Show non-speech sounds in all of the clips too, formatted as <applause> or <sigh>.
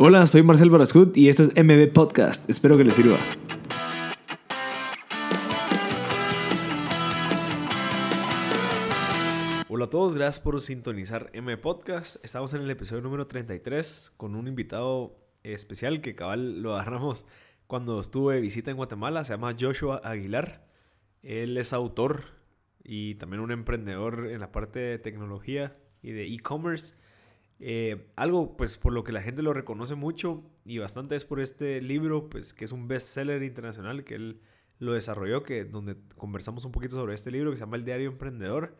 Hola, soy Marcel Barascut y esto es MB Podcast. Espero que les sirva. Hola a todos, gracias por sintonizar MB Podcast. Estamos en el episodio número 33 con un invitado especial que cabal lo agarramos cuando estuve de visita en Guatemala. Se llama Joshua Aguilar. Él es autor y también un emprendedor en la parte de tecnología y de e-commerce. Eh, algo pues por lo que la gente lo reconoce mucho y bastante es por este libro pues que es un bestseller internacional que él lo desarrolló que donde conversamos un poquito sobre este libro que se llama El Diario Emprendedor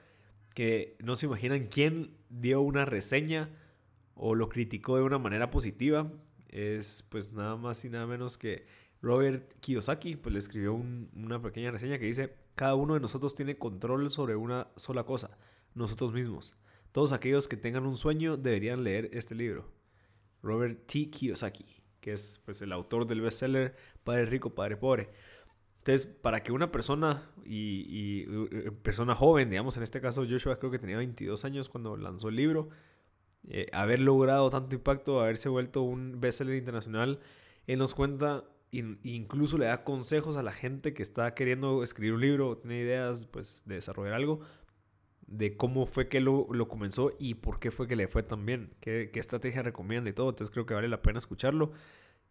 que no se imaginan quién dio una reseña o lo criticó de una manera positiva. Es pues nada más y nada menos que Robert Kiyosaki pues le escribió una pequeña reseña que dice cada uno de nosotros tiene control sobre una sola cosa nosotros mismos todos aquellos que tengan un sueño deberían leer este libro. Robert T. Kiyosaki, que es pues, el autor del bestseller Padre Rico, Padre Pobre. Entonces, para que una persona y, eh, persona joven, digamos en este caso Joshua creo que tenía 22 años cuando lanzó el libro, eh, haber logrado tanto impacto, haberse vuelto un bestseller internacional, él nos cuenta incluso le da consejos a la gente que está queriendo escribir un libro, tiene ideas pues de desarrollar algo, de cómo fue que lo, lo, comenzó y por qué fue que le fue tan bien, qué, qué estrategia recomienda y todo. Entonces creo que vale la pena escucharlo.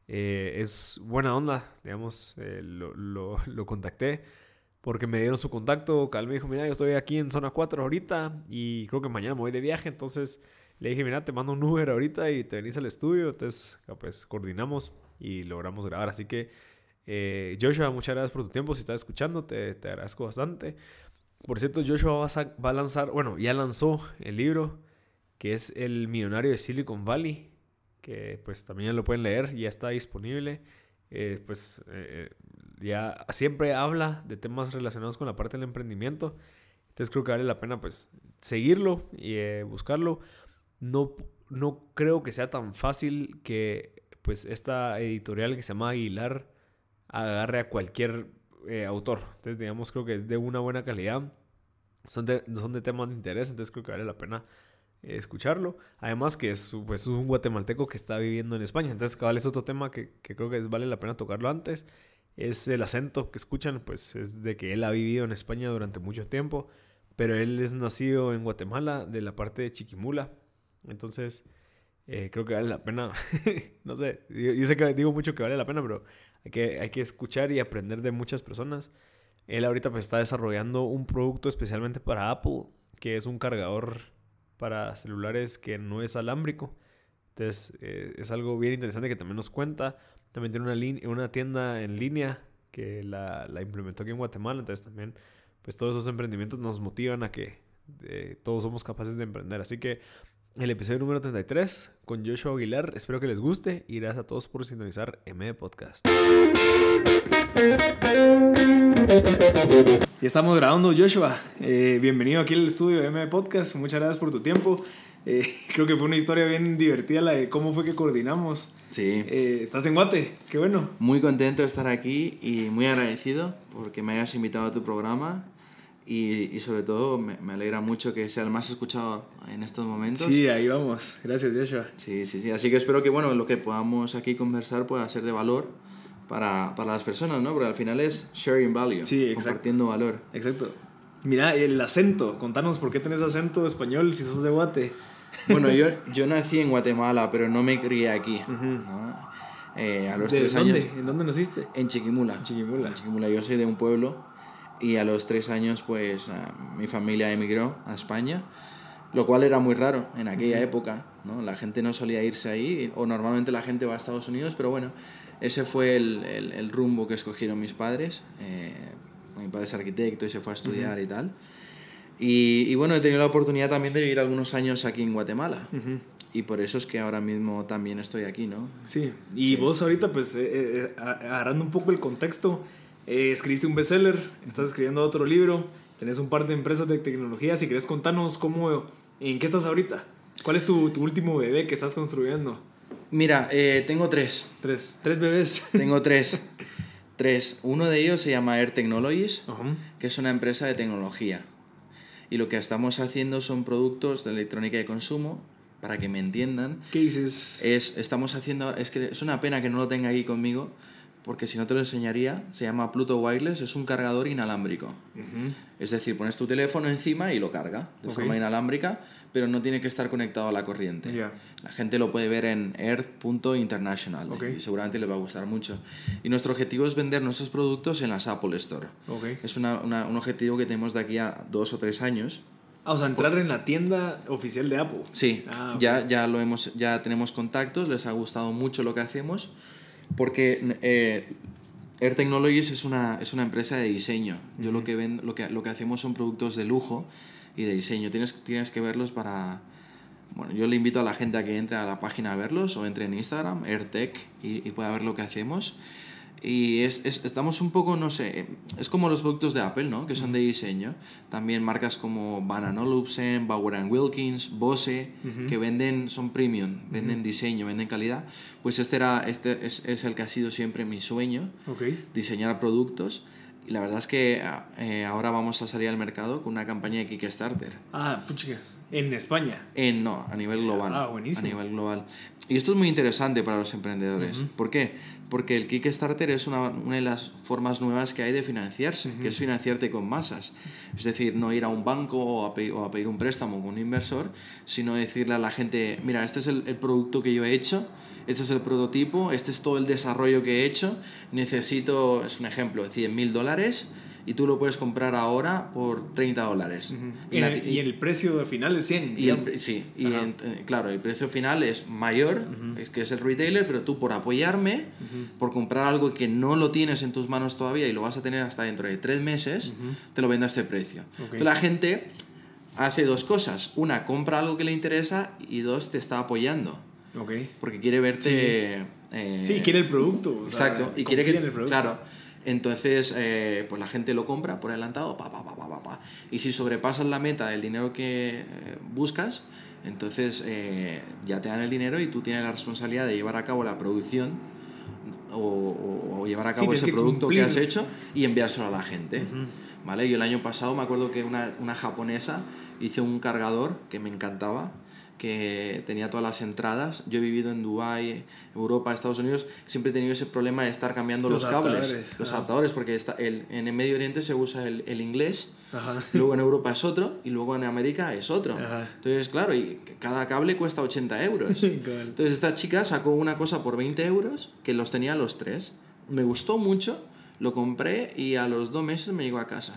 Eh, es buena onda, digamos, eh, lo, lo, contacté porque me dieron su contacto. Cal me dijo, mira, yo estoy aquí en zona 4 ahorita y creo que mañana me voy de viaje. Entonces le dije, mira, te mando un Uber ahorita y te venís al estudio. Entonces, pues coordinamos y logramos grabar. Así que, eh, Joshua, muchas gracias por tu tiempo. Si estás escuchando, te, te agradezco bastante. Por cierto, Joshua va a, lanzar, bueno, ya lanzó el libro que es El Millonario de Silicon Valley, que pues también lo pueden leer, ya está disponible. Eh, pues eh, ya siempre habla de temas relacionados con la parte del emprendimiento. Entonces creo que vale la pena pues seguirlo y eh, buscarlo. No, no creo que sea tan fácil que pues esta editorial que se llama Aguilar agarre a cualquier eh, autor. Entonces, digamos, creo que es de una buena calidad. Son de, son de temas de interés, entonces creo que vale la pena eh, escucharlo. Además que es pues, un guatemalteco que está viviendo en España. Entonces, cabal, es otro tema que, que creo que vale la pena tocarlo antes. Es el acento que escuchan, pues es de que él ha vivido en España durante mucho tiempo. Pero él es nacido en Guatemala, de la parte de Chiquimula. Entonces, eh, creo que vale la pena. <laughs> no sé, yo, sé que digo mucho que vale la pena, pero hay que, hay que escuchar y aprender de muchas personas. Él ahorita pues está desarrollando un producto especialmente para Apple, que es un cargador para celulares que no es alámbrico. Entonces eh, es algo bien interesante que también nos cuenta. También tiene una, una tienda en línea que la, implementó aquí en Guatemala. Entonces también pues todos esos emprendimientos nos motivan a que eh, todos somos capaces de emprender. Así que el episodio número 33 con Joshua Aguilar. Espero que les guste y gracias a todos por sintonizar M Podcast. Ya estamos grabando, Joshua. Eh, bienvenido aquí al estudio de M Podcast. Muchas gracias por tu tiempo. Eh, <laughs> creo que fue una historia bien divertida la de cómo fue que coordinamos. Sí. Eh, estás en Guate, qué bueno. Muy contento de estar aquí y muy agradecido porque me hayas invitado a tu programa y, y, sobre todo me, me, alegra mucho que sea el más escuchado en estos momentos. Sí, ahí vamos. Gracias, Joshua. Sí, sí, sí. Así que espero que bueno, lo que podamos aquí conversar pueda ser de valor para, para las personas, ¿no? Porque al final es sharing value, sí, compartiendo valor. Exacto. Mira, el acento. Contanos por qué tenés acento español si sos de Guate. Bueno, yo, <laughs> yo nací en Guatemala, pero no me crié aquí. ¿no? eh, a los ¿De tres dónde? años. ¿En dónde naciste? En Chiquimula. Chiquimula. En Chiquimula. Yo soy de un pueblo y a los tres años pues mi familia emigró a España, lo cual era muy raro en aquella época, ¿no? La gente no solía irse ahí, o normalmente la gente va a Estados Unidos, pero bueno, ese fue el, el, el rumbo que escogieron mis padres. Eh, mi padre es arquitecto y se fue a estudiar y tal. Y, y, bueno, he tenido la oportunidad también de vivir algunos años aquí en Guatemala. Y por eso es que ahora mismo también estoy aquí, ¿no? Sí, y sí. vos ahorita pues eh, eh, agarrando un poco el contexto, eh, escribiste un bestseller, estás escribiendo otro libro, tenés un par de empresas de tecnología. Si querés contarnos cómo, en qué estás ahorita. ¿Cuál es tu, tu último bebé que estás construyendo? Mira, eh, tengo tres. Tres. Tres bebés. Tengo <laughs> tres. tres. Uno de ellos se llama Air Technologies, uh -huh. que es una empresa de tecnología. Y lo que estamos haciendo son productos de electrónica de consumo para que me entiendan. Cases. Es, estamos haciendo, es que es una pena que no lo tenga ahí conmigo, porque si no te lo enseñaría, se llama Pluto Wireless, es un cargador inalámbrico. Es decir, pones tu teléfono encima y lo carga de Ok. forma inalámbrica, pero no tiene que estar conectado a la corriente. Ya. La gente lo puede ver en earth.international Ok. y seguramente les va a gustar mucho. Y nuestro objetivo es vender nuestros productos en las Apple Store. Ok. Es una- una- un objetivo que tenemos de aquí a dos o tres años. Ah, o sea, entrar en la tienda oficial de Apple. Sí, Ah, ya, ya, lo hemos, ya tenemos contactos, les ha gustado mucho lo que hacemos, porque eh, Air Technologies es una, es una empresa de diseño. Yo lo que, ven, lo, que, lo que hacemos son productos de lujo y de diseño. Tienes, tienes que verlos para... Bueno, yo le invito a la gente a que entre a la página a verlos o entre en Instagram, AirTech, y, y pueda ver lo que hacemos. Y es, es- estamos un poco, no sé, es como los productos de Apple, ¿no? Que son de diseño. También marcas como Bang Olufsen, Bauer Wilkins, Bose, que venden, son premium, venden diseño, venden calidad. Pues este, era, este es, es el que ha sido siempre mi sueño, diseñar productos. Y la verdad es que eh, ahora vamos a salir al mercado con una campaña de Kickstarter. Ah, puchicas. En España. En, no, a nivel global. Ah, buenísimo. A nivel global. Y esto es muy interesante para los emprendedores. ¿Por qué? Porque el Kickstarter es una, una de las formas nuevas que hay de financiarse, que es financiarte con masas. Es decir, no ir a un banco o a, pedir, o a pedir un préstamo con un inversor, sino decirle a la gente, mira, este es el, el producto que yo he hecho, este es el prototipo, este es todo el desarrollo que he hecho, necesito, es un ejemplo, 100 mil dólares y tú lo puedes comprar ahora por 30 dólares. Y, Y la- el, y el precio final es 100. y el, sí, y en- eh, claro, el precio final es mayor, es que es el retailer, pero tú por apoyarme, por comprar algo que no lo tienes en tus manos todavía y lo vas a tener hasta dentro de tres meses, te lo vendo a este precio. Ok. Entonces la gente hace dos cosas. Una, compra algo que le interesa y dos, te está apoyando. Ok. Porque quiere verte... eh, Sí, quiere el producto. o sea, Exacto, y quiere que... en el producto. Claro, entonces eh, pues la gente lo compra por adelantado, pa, pa, pa, pa, pa, pa. y si sobrepasas la meta del dinero que eh, buscas, entonces eh, ya te dan el dinero y tú tienes la responsabilidad de llevar a cabo la producción o, o- o llevar a Sí, cabo tienes ese que producto que cumplir. has hecho y enviárselo a la gente. ¿Vale? Yo el año pasado me acuerdo que una, una japonesa hizo un cargador que me encantaba, que tenía todas las entradas. Yo he vivido en Dubái, Europa, Estados Unidos, siempre he tenido ese problema de estar cambiando los, Los cables, los ajá. adaptadores, porque está el, en el Medio Oriente se usa el, el inglés, Ajá. luego en Europa es otro y luego en América es otro. Ajá. Entonces, claro, y cada cable cuesta 80 euros. <laughs> Entonces esta chica sacó una cosa por 20 euros que los tenía los tres. Me gustó mucho, lo compré y a los dos meses me llegó a casa.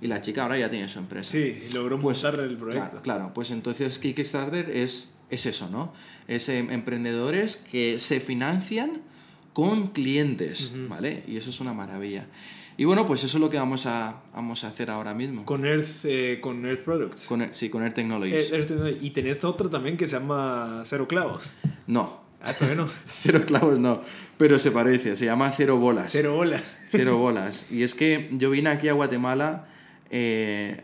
Y la chica ahora ya tiene su empresa. Sí, logró montar el proyecto. Claro, claro, pues entonces Kickstarter es, es eso, ¿no? Es em, emprendedores que se financian con clientes, ¿vale? Y eso es una maravilla. Y bueno, pues eso es lo que vamos a, vamos a hacer ahora mismo. Con Earth, eh, con Earth Products. Con, sí, con Air Technologies. Eh, Earth- y tenés otro también que se llama Cero Clavos. No, Ah, todavía no. <laughs> cero clavos no, pero se parece, se llama cero bolas. Cero bola. Cero <laughs> bolas. Y es que yo vine aquí a Guatemala. Eh,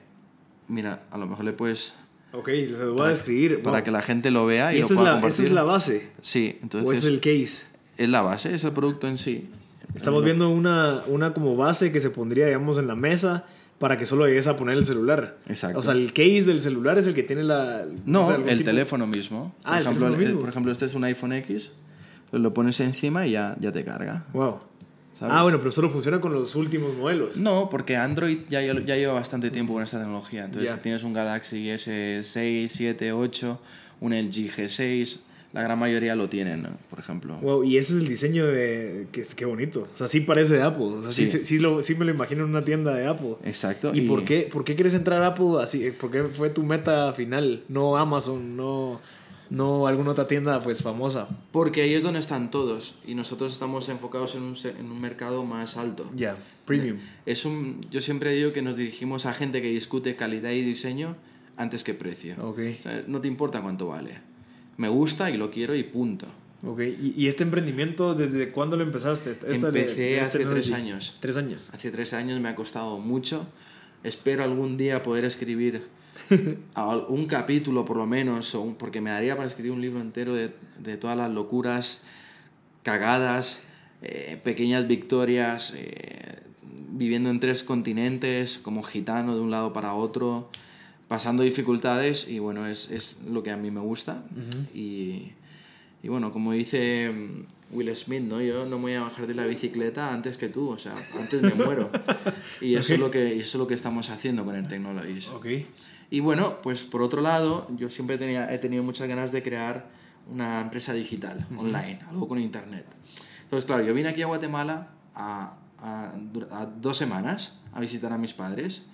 mira, a lo mejor le puedes. Ok, lo voy a describir. Para Wow. que la gente lo vea y, y lo esta es, pueda la, esta compartir. es la base. Sí, entonces. o es el case. es la base, es el producto en sí. Estamos viendo una, una como base que se pondría, digamos, en la mesa para que solo llegues a poner el celular. Exacto. O sea, el case del celular es el que tiene la... No, o sea, el tipo- teléfono mismo. Por, Ah, el ejemplo, teléfono eh, mismo. por ejemplo, este es un iPhone X. pues lo pones encima y ya, ya te carga. Wow. ¿Sabes? Ah, bueno, pero solo funciona con los últimos modelos. No, porque Android ya, ya lleva bastante tiempo con esta tecnología. Entonces, si tienes un Galaxy S6, 7, 8, un LG G6, la gran mayoría lo tienen, ¿no? por ejemplo. Wow, y ese es el diseño de... Qué, qué bonito. O sea, sí parece de Apple. O sea, sí, Sí. sí, sí lo, sí me lo imagino en una tienda de Apple. Exacto. ¿Y, por, qué, por qué quieres entrar a Apple así? ¿Por qué fue tu meta final? No Amazon, no, no alguna otra tienda pues famosa. Porque ahí es donde están todos y nosotros estamos enfocados en un, en un mercado más alto. Ya, premium. Es un, yo siempre digo que nos dirigimos a gente que discute calidad y diseño antes que precio. Ok, O sea, no te importa cuánto vale. Me gusta y lo quiero y punto. ok. ¿Y, y este emprendimiento, desde cuándo lo empezaste? Esta Empecé de hace tres años. Tres años. Hace tres años me ha costado mucho. Espero algún día poder escribir <laughs> un capítulo por lo menos, o un- porque me daría para escribir un libro entero de, de todas las locuras, cagadas, eh, pequeñas victorias, eh, viviendo en tres continentes, como gitano de un lado para otro, pasando dificultades y bueno, es, es lo que a mí me gusta. y, y bueno, como dice mm, Will Smith, ¿no? Yo no me voy a bajar de la bicicleta antes que tú, o sea, antes me muero. <laughs> Y eso, es, lo que, eso es lo que estamos haciendo con el Technologies. Ok. Y bueno, pues por otro lado, yo siempre tenía, he tenido muchas ganas de crear una empresa digital, online, algo con internet. Entonces, claro, yo vine aquí a Guatemala a, a, a dos semanas a visitar a mis padres.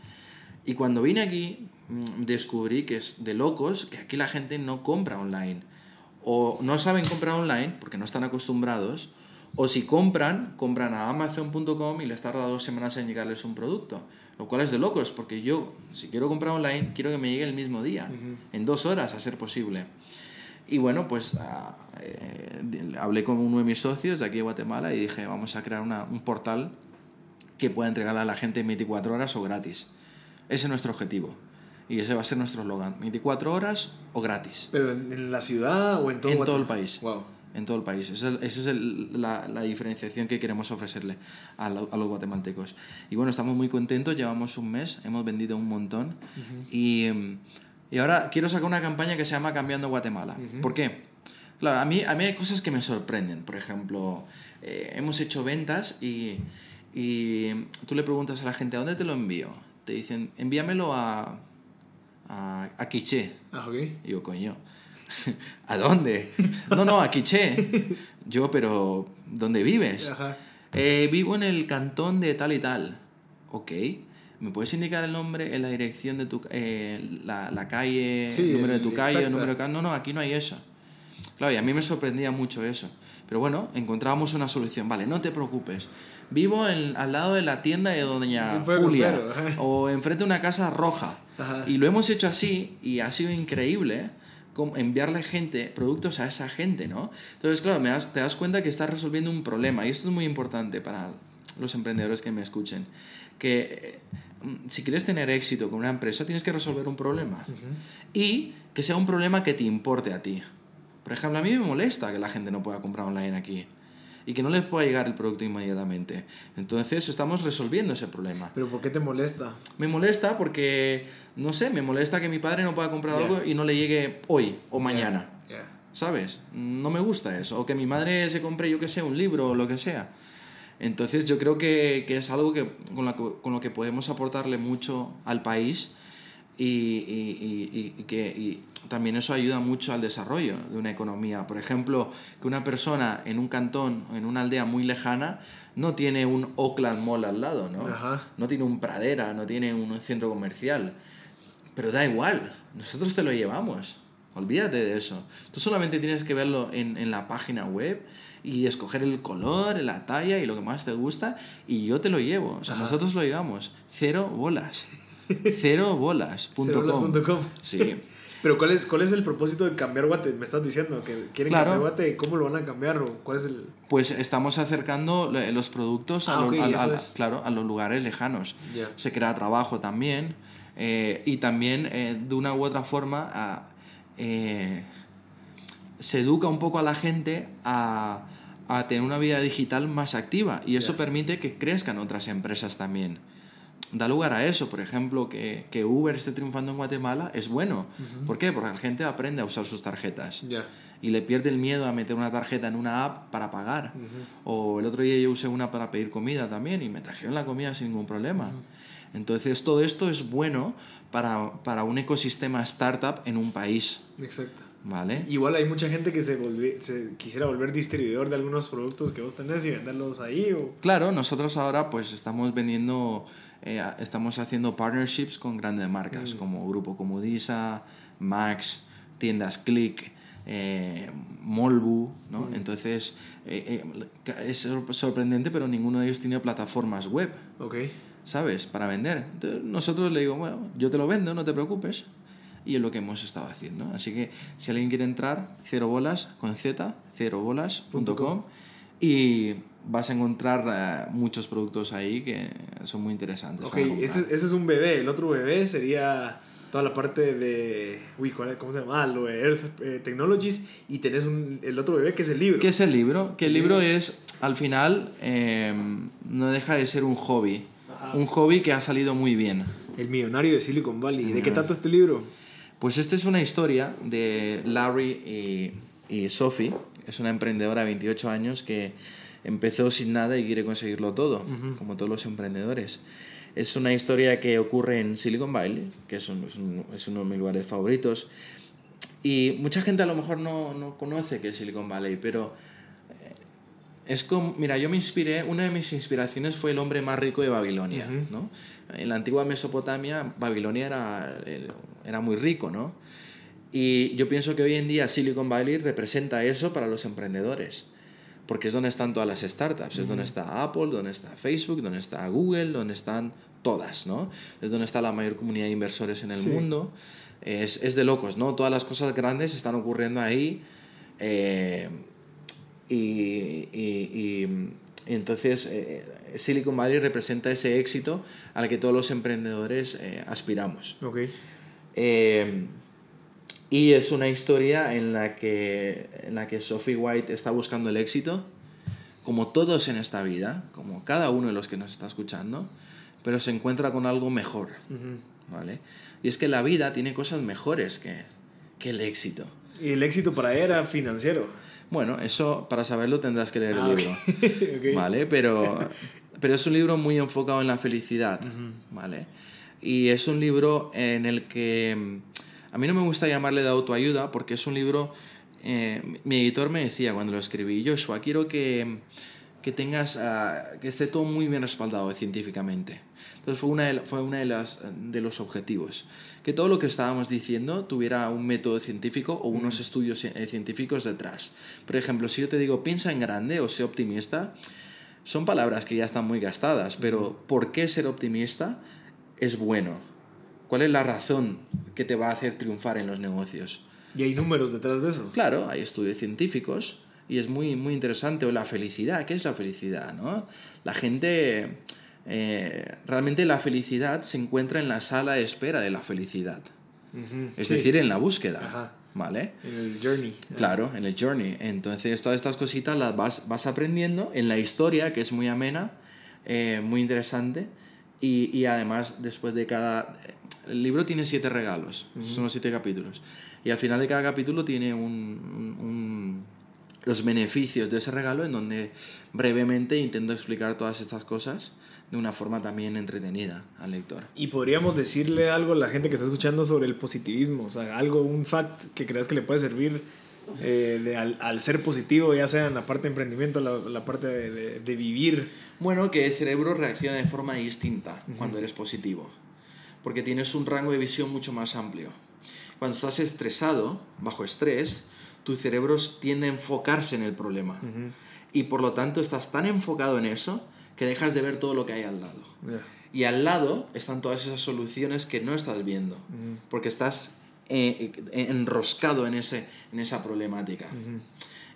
Y cuando vine aquí, mm, descubrí que es de locos que aquí la gente no compra online. O no saben comprar online porque no están acostumbrados. O si compran, compran a amazon.com y les tarda dos semanas en llegarles un producto. Lo cual es de locos porque yo, si quiero comprar online, quiero que me llegue el mismo día, en dos horas a ser posible. Y bueno, pues ah, eh, hablé con uno de mis socios de aquí de Guatemala y dije, vamos a crear una, un portal que pueda entregarle a la gente en 24 horas o gratis. Ese es nuestro objetivo. Y ese va a ser nuestro eslogan. 24 horas o gratis. ¿Pero en, la ciudad o en todo En todo el país. Wow. En todo el país. Esa es, esa es el- la, la diferenciación que queremos ofrecerle a, a los guatemaltecos. Y bueno, estamos muy contentos. Llevamos un mes, hemos vendido un montón. y, em, y ahora quiero sacar una campaña que se llama Cambiando Guatemala. ¿Por qué? Claro, a mí, a mí hay cosas que me sorprenden. Por ejemplo, eh, hemos hecho ventas y, y tú le preguntas a la gente, ¿a dónde te lo envío? Te dicen, envíamelo a, a, a Quiché. Ah, ok. Y yo, coño, <laughs> ¿a dónde? No, no, a Quiché. Yo, pero, ¿dónde vives? Ajá. "Eh, vivo en el cantón de tal y tal. Ok. ¿Me puedes indicar el nombre, la dirección de tu... eh, la, la calle, Sí, el número de el- tu calle, el número de... No, no, aquí no hay eso. Claro, y a mí me sorprendía mucho eso. Pero bueno, encontrábamos una solución. Vale, no te preocupes. Vivo en- al lado de la tienda de Doña pueblo Julia. O enfrente de una casa roja. Ajá. Y lo hemos hecho así y ha sido increíble enviarle gente, productos a esa gente, ¿no? Entonces, claro, me das- te das cuenta que estás resolviendo un problema y esto es muy importante para los emprendedores que me escuchen. Que eh, mm, si quieres tener éxito con una empresa, tienes que resolver un problema. Y que sea un problema que te importe a ti. Por ejemplo, a mí me molesta que la gente no pueda comprar online aquí y que no les pueda llegar el producto inmediatamente. Entonces, estamos resolviendo ese problema. ¿Pero por qué te molesta? Me molesta porque, no sé, me molesta que mi padre no pueda comprar Ya. algo y no le llegue hoy o mañana. Ya. ¿Sabes? No me gusta eso. O que mi madre se compre, yo que sé, un libro o lo que sea. Entonces yo creo que, que es algo que, con, la con lo que podemos aportarle mucho al país y, y- y- y que y también eso ayuda mucho al desarrollo de una economía. Por ejemplo, que una persona en un cantón o en una aldea muy lejana no tiene un Oakland Mall al lado, ¿no? Ajá. No tiene un Pradera, no tiene un centro comercial. Pero da igual, nosotros te lo llevamos. Olvídate de eso. Tú solamente tienes que verlo en, en la página web y escoger el color, la talla y lo que más te gusta y yo te lo llevo. O sea, Ajá. nosotros lo llevamos. Cero bolas. Cero bolas. punto Cerolas com. punto com. Sí. Pero ¿cuál es, ¿cuál es el propósito de cambiar Guate? Me estás diciendo que quieren Claro. cambiar Guate. ¿Cómo lo van a cambiar? ¿O ¿Cuál es el...? Pues estamos acercando los productos a, Ah, lo- ok, a- eso a- es. claro, a los lugares lejanos. Se crea trabajo también eh, y también eh, de una u otra forma a, eh, se educa un poco a la gente a, a tener una vida digital más activa y eso permite que crezcan otras empresas también. Da lugar a eso, por ejemplo, que, que Uber esté triunfando en Guatemala es bueno. ¿Por qué? Porque la gente aprende a usar sus tarjetas Ya. y le pierde el miedo a meter una tarjeta en una app para pagar. O el otro día yo usé una para pedir comida también y me trajeron la comida sin ningún problema. Entonces todo esto es bueno para, para un ecosistema startup en un país, Exacto. ¿vale? Igual hay mucha gente que se, se quisiera volver distribuidor de algunos productos que vos tenés y venderlos ahí. O... Claro, nosotros ahora pues estamos vendiendo, eh, estamos haciendo partnerships con grandes marcas como Grupo Comodisa, Max, Tiendas Click, eh, Molbu, ¿no? Entonces eh, es sor- sorprendente, pero ninguno de ellos tiene plataformas web. ¿sabes? Para vender. Entonces, nosotros le digo, bueno, yo te lo vendo, no te preocupes. Y es lo que hemos estado haciendo. Así que si alguien quiere entrar, cero bolas con z, cerobolas.com y vas a encontrar eh, muchos productos ahí que son muy interesantes. Ok, ese, ese es un bebé. El otro bebé sería toda la parte de... Uy, ¿cuál? ¿cómo se llama? Lo de Earth eh, Technologies. Y tenés un, el otro bebé que es el libro. ¿Qué es el libro? Que el libro es, al final, eh, no deja de ser un hobby. Ajá. Un hobby que ha salido muy bien, El millonario de Silicon Valley. ¿De qué trata este libro? Pues esta es una historia de Larry y, y Sophie. Es una emprendedora de 28 años que empezó sin nada y quiere conseguirlo todo, como todos los emprendedores. Es una historia que ocurre en Silicon Valley, que es, un, es, uno de mis lugares favoritos. Y mucha gente a lo mejor no, no conoce que es Silicon Valley, pero eh, es como, mira, yo me inspiré, una de mis inspiraciones fue el hombre más rico de Babilonia, ¿no? En la antigua Mesopotamia, Babilonia era, era muy rico, ¿no? Y yo pienso que hoy en día Silicon Valley representa eso para los emprendedores porque es donde están todas las startups, es donde está Apple, donde está Facebook, donde está Google, donde están todas, ¿no? Es donde está la mayor comunidad de inversores en el mundo. Es, es, de locos, ¿no? Todas las cosas grandes están ocurriendo ahí. Eh, y, y, y, entonces eh, Silicon Valley representa ese éxito al que todos los emprendedores eh, aspiramos. Okay. Y es una historia en la que, en la que Sophie White está buscando el éxito, como todos en esta vida, como cada uno de los que nos está escuchando, pero se encuentra con algo mejor. ¿vale? Y es que la vida tiene cosas mejores que, que el éxito. ¿Y el éxito para ella era financiero? Bueno, eso para saberlo tendrás que leer el ah, libro. <laughs> ¿Vale? Pero, pero es un libro muy enfocado en la felicidad. ¿Vale? Y es un libro en el que a mí no me gusta llamarle de autoayuda porque es un libro... Eh, mi editor me decía cuando lo escribí, Joshua, quiero que, que tengas, ah, que esté todo muy bien respaldado científicamente. Entonces fue una de, fue una de, las, de los objetivos. Que todo lo que estábamos diciendo tuviera un método científico o unos mm. estudios eh, científicos detrás. Por ejemplo, si yo te digo piensa en grande o sé optimista, son palabras que ya están muy gastadas, pero ¿por qué ser optimista es bueno? ¿Cuál es la razón que te va a hacer triunfar en los negocios? ¿Y hay números detrás de eso? Claro, hay estudios científicos y es muy, muy interesante. O la felicidad, ¿qué es la felicidad? ¿no? La gente, eh, realmente la felicidad se encuentra en la sala de espera de la felicidad. Es decir, en la búsqueda. ¿Vale? En el journey. Claro, en el journey. Entonces, todas estas cositas las vas, vas aprendiendo en la historia, que es muy amena, eh, muy interesante. Y, y, además, después de cada el libro tiene siete regalos, son los siete capítulos. Y al final de cada capítulo tiene un, los beneficios de ese regalo en donde brevemente intento explicar todas estas cosas de una forma también entretenida al lector. Y podríamos decirle algo a la gente que está escuchando sobre el positivismo, o sea, algo, un fact que creas que le puede servir eh, de, al, ser positivo, ya sea en la parte de emprendimiento, la, la parte de, de, vivir. Bueno, que el cerebro reacciona de forma distinta cuando eres positivo porque tienes un rango de visión mucho más amplio. Cuando estás estresado, bajo estrés, tu cerebro tiende a enfocarse en el problema. Y por lo tanto estás tan enfocado en eso que dejas de ver todo lo que hay al lado. Y al lado están todas esas soluciones que no estás viendo, porque estás eh, eh, enroscado en, ese, en esa problemática.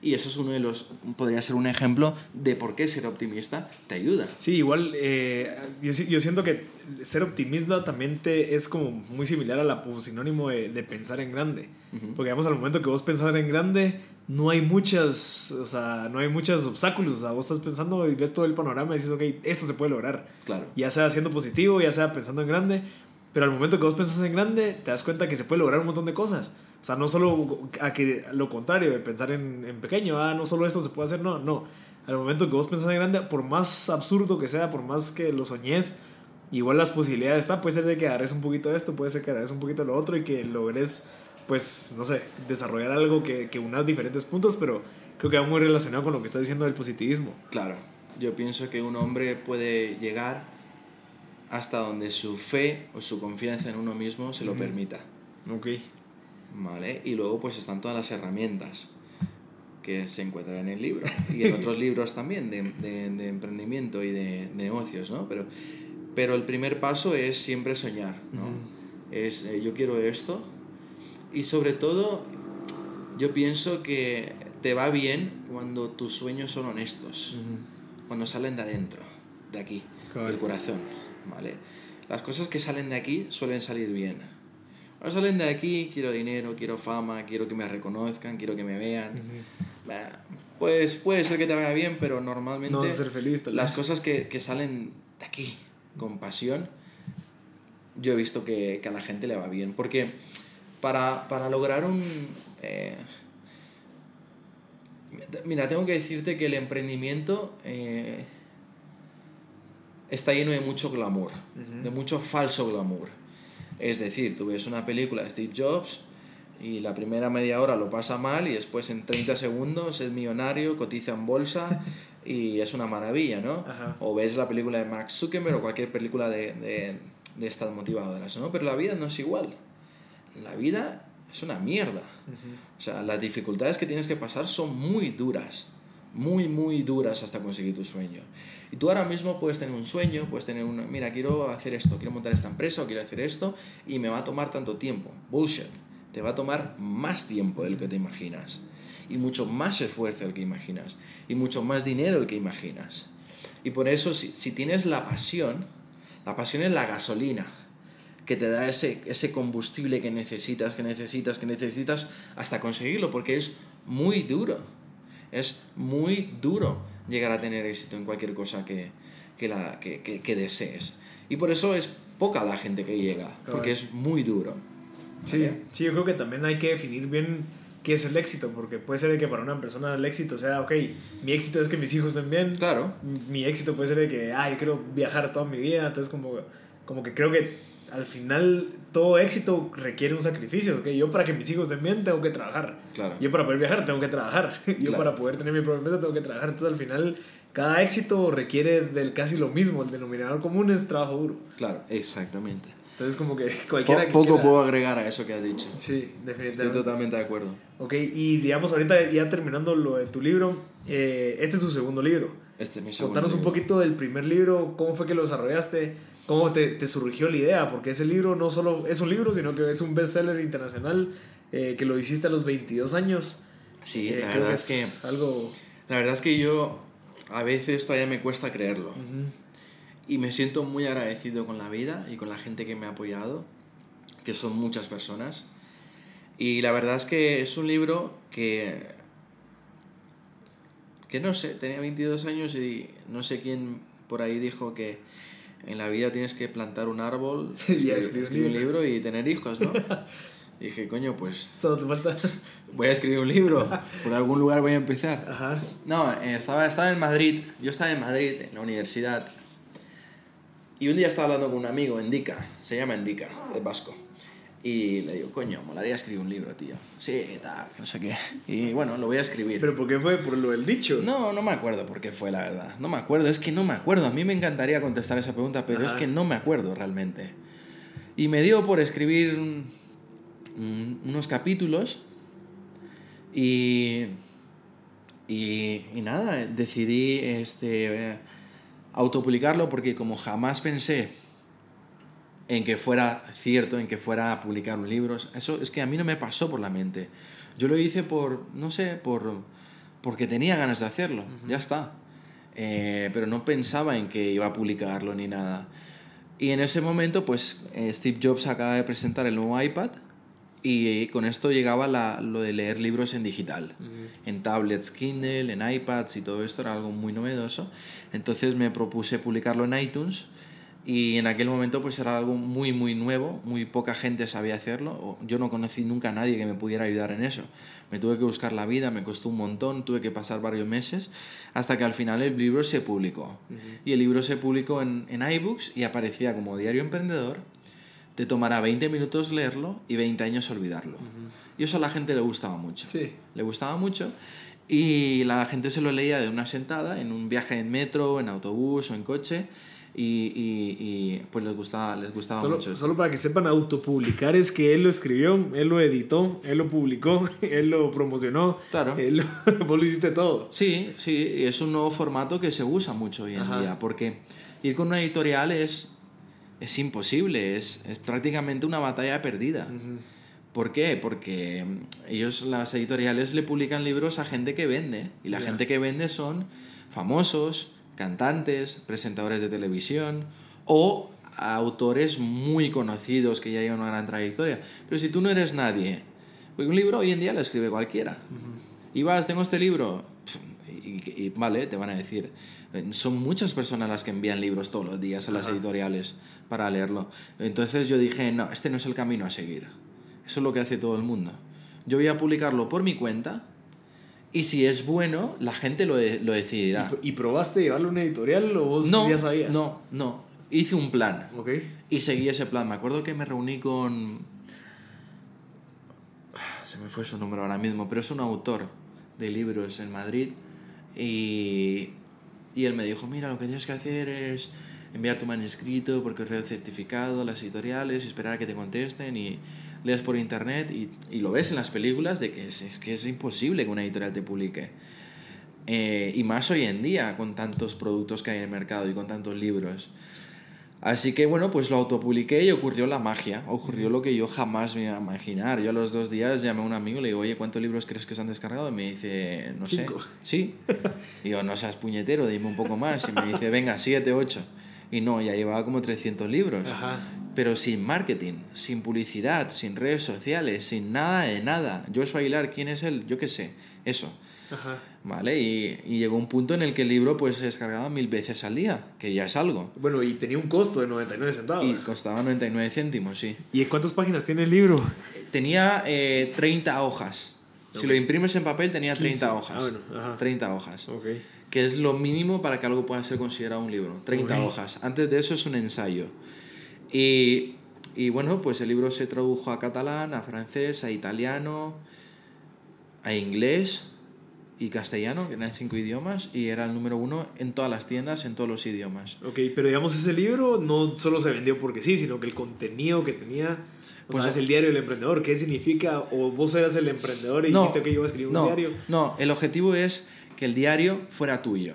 Y eso es uno de los, podría ser un ejemplo de por qué ser optimista te ayuda. Sí, igual eh, yo, yo, siento que ser optimista también te, es como muy similar a la sinónimo de, de pensar en grande. Porque digamos, al momento que vos pensar en grande, no hay muchas, o sea, no hay muchos obstáculos. O sea, vos estás pensando y ves todo el panorama y dices, ok, esto se puede lograr. Claro. Ya sea siendo positivo, ya sea pensando en grande. Pero al momento que vos pensás en grande, te das cuenta que se puede lograr un montón de cosas. O sea, no solo a que lo contrario, de pensar en, en pequeño, ah, no solo esto se puede hacer, no, no. Al momento que vos pensás en grande, por más absurdo que sea, por más que lo soñes, igual las posibilidades están. Puede ser de que agarres un poquito de esto, puede ser que agarres un poquito de lo otro y que logres, pues, no sé, desarrollar algo que, que unas diferentes puntos, pero creo que va muy relacionado con lo que estás diciendo del positivismo. Claro, yo pienso que un hombre puede llegar hasta donde su fe o su confianza en uno mismo se lo permita. Ok. ¿Vale? Y luego pues están todas las herramientas que se encuentran en el libro <laughs> y en otros libros también de, de, emprendimiento y de, negocios, ¿no? Pero, pero el primer paso es siempre soñar, ¿no? Es eh, yo quiero esto y sobre todo yo pienso que te va bien cuando tus sueños son honestos, cuando salen de adentro, de aquí, del corazón, ¿vale? Las cosas que salen de aquí suelen salir bien Ahora salen de aquí, quiero dinero, quiero fama, quiero que me reconozcan, quiero que me vean. Pues puede ser que te vaya bien, pero normalmente no vas a ser feliz, las cosas que, que, salen de aquí con pasión yo he visto que, que a la gente le va bien. Porque para, para lograr un... eh, mira, tengo que decirte que el emprendimiento eh, está lleno de mucho glamour, de mucho falso glamour. Es decir, tú ves una película de Steve Jobs y la primera media hora lo pasa mal y después en 30 segundos es millonario, cotiza en bolsa <laughs> y es una maravilla, ¿no? Ajá. O ves la película de Mark Zuckerberg o cualquier película de, de, de estas motivadoras, ¿no? Pero la vida no es igual. La vida es una mierda. O sea, las dificultades que tienes que pasar son muy duras. Muy, muy duras hasta conseguir tu sueño. Y tú ahora mismo puedes tener un sueño, puedes tener un, mira, quiero hacer esto, quiero montar esta empresa o quiero hacer esto y me va a tomar tanto tiempo. Bullshit. Te va a tomar más tiempo del que te imaginas. Y mucho más esfuerzo del que imaginas. Y mucho más dinero del que imaginas. Y por eso, si, si tienes la pasión, la pasión es la gasolina que te da ese, ese combustible que necesitas, que necesitas, que necesitas hasta conseguirlo, porque es muy duro. Es muy duro llegar a tener éxito en cualquier cosa que, que, la, que, que- que desees. Y por eso es poca la gente que llega, porque es muy duro. Sí, ¿Vale? sí, yo creo que también hay que definir bien qué es el éxito, porque puede ser de que para una persona el éxito sea, ok, mi éxito es que mis hijos estén bien, Claro, mi éxito puede ser de que, ah, yo quiero viajar toda mi vida, entonces como, como que creo que al final todo éxito requiere un sacrificio, ¿ok? Yo para que mis hijos estén bien tengo que trabajar, claro. yo para poder viajar tengo que trabajar, <laughs> yo Claro. para poder tener mi propia empresa tengo que trabajar, entonces al final cada éxito requiere del casi lo mismo, el denominador común es trabajo duro, Claro, exactamente. entonces como que cualquiera que poco quiera- puedo agregar a eso que has dicho. Sí, Estoy definitivamente. totalmente de acuerdo. Ok, y digamos ahorita ya terminando lo de tu libro, eh, este es su segundo libro. Este es mi segundo Contanos un poquito del primer libro, cómo fue que lo desarrollaste, cómo te, te surgió la idea, porque ese libro no solo es un libro, sino que es un bestseller internacional eh, que lo hiciste a los 22 años. Sí, Eh, la verdad es que... algo... La verdad es que yo a veces todavía me cuesta creerlo. Y me siento muy agradecido con la vida y con la gente que me ha apoyado, que son muchas personas. Y la verdad es que es un libro que... que no sé, tenía 22 años y no sé quién por ahí dijo que en la vida tienes que plantar un árbol, <laughs> Y escribir, escribir escribir un libro. y tener hijos, ¿no? Y <laughs> dije, coño, pues Solo te falta... <laughs> voy a escribir un libro, por algún lugar voy a empezar. Ajá. No, eh, estaba, estaba en Madrid. Yo estaba en Madrid, en la universidad. Y un día estaba hablando con un amigo, Endica. Se llama Endica, es vasco. Y le digo, coño, molaría escribir un libro, tío. Sí, tal, no sé qué. Y bueno, lo voy a escribir. ¿Pero por qué fue? ¿Por lo del dicho? No, no me acuerdo por qué fue, la verdad. No me acuerdo, es que no me acuerdo. A mí me encantaría contestar esa pregunta, pero es que no me acuerdo realmente. Y me dio por escribir unos capítulos y, y, y nada, decidí este, eh, autopublicarlo porque como jamás pensé en que fuera cierto, en que fuera a publicar un libro, eso es que a mí no me pasó por la mente. Yo lo hice por, no sé, por, porque tenía ganas de hacerlo, ya está. Eh, pero no pensaba en que iba a publicarlo ni nada. Y en ese momento, pues eh, Steve Jobs acaba de presentar el nuevo iPad y con esto llegaba la- lo de leer libros en digital. En tablets Kindle, en iPads y todo esto era algo muy novedoso. Entonces me propuse publicarlo en iTunes y en aquel momento pues era algo muy muy nuevo, muy poca gente sabía hacerlo. Yo no conocí nunca a nadie que me pudiera ayudar en eso. Me tuve que buscar la vida, me costó un montón, tuve que pasar varios meses hasta que al final el libro se publicó. Y el libro se publicó en, en iBooks y aparecía como diario emprendedor. Te tomará 20 minutos leerlo y 20 años olvidarlo. Y eso a la gente le gustaba mucho. Sí. Le gustaba mucho. Y la gente se lo leía de una sentada, en un viaje en metro, en autobús o en coche. Y, y- y, pues les gustaba, les gustaba Solo, mucho. solo para que sepan, autopublicar es que él lo escribió, él lo editó, él lo publicó, <laughs> él lo promocionó. Claro. Él lo, <laughs> vos lo hiciste todo. Sí, sí, es un nuevo formato que se usa mucho hoy en Ajá. día, porque ir con una editorial es, es imposible, es, es prácticamente una batalla perdida. ¿Por qué? Porque mm, ellos, las editoriales, le publican libros a gente que vende, y la Ya. gente que vende son famosos, cantantes, presentadores de televisión o autores muy conocidos que ya llevan una gran trayectoria. Pero si tú no eres nadie, porque un libro hoy en día lo escribe cualquiera. Y vas, tengo este libro, y- y, vale, te van a decir, son muchas personas las que envían libros todos los días a las editoriales para leerlo. Entonces yo dije, no, este no es el camino a seguir. Eso es lo que hace todo el mundo. Yo voy a publicarlo por mi cuenta y si es bueno, la gente lo, de- lo decidirá. ¿Y, y probaste llevarlo a una editorial o vos No, ya sabías? no, no. Hice un plan Ok. y seguí ese plan. Me acuerdo que me reuní con... <sighs> Se me fue su nombre ahora mismo, pero es un autor de libros en Madrid y, y él me dijo, mira, lo que tienes que hacer es enviar tu manuscrito por correo certificado a las editoriales y esperar a que te contesten y leas por internet y, y lo ves en las películas de que es, es que es imposible que una editorial te publique. Eh, y más hoy en día, con tantos productos que hay en el mercado y con tantos libros. Así que bueno, pues lo autopubliqué y ocurrió la magia, ocurrió lo que yo jamás me iba a imaginar. Yo a los dos días llamé a un amigo y le digo, oye, ¿cuántos libros crees que se han descargado? Y me dice, no Cinco. sé. Sí. <laughs> Y yo, no seas puñetero, dime un poco más. Y me dice, venga, siete, ocho. Y no, ya llevaba como 300 libros. Ajá. Pero sin marketing, sin publicidad, sin redes sociales, sin nada de nada. Joshua Aguilar, ¿quién es él? Yo qué sé, eso. Ajá. ¿Vale? Y, y llegó un punto en el que el libro pues se descargaba mil veces al día, que ya es algo. Bueno, y tenía un costo de 99 centavos. Y ¿Y, costaba 99 céntimos, sí. cuántas páginas tiene el libro? Tenía eh, 30 hojas. Si lo imprimes en papel tenía 30 15. hojas. Ah, bueno, ajá. 30 hojas. Ok. Que es lo mínimo para que algo pueda ser considerado un libro. 30 Ok. hojas. Antes de eso es un ensayo. Y, y bueno, pues el libro se tradujo a catalán, a francés, a italiano, a inglés y castellano, que eran cinco idiomas, y era el número uno en todas las tiendas, en todos los idiomas. Ok, pero digamos, ese libro no solo se vendió porque sí, sino que el contenido que tenía. O Pues, sea, es el diario del emprendedor. ¿Qué significa? ¿O vos eras el emprendedor y dijiste que yo iba a escribir un no, diario? No, el objetivo es que el diario fuera tuyo.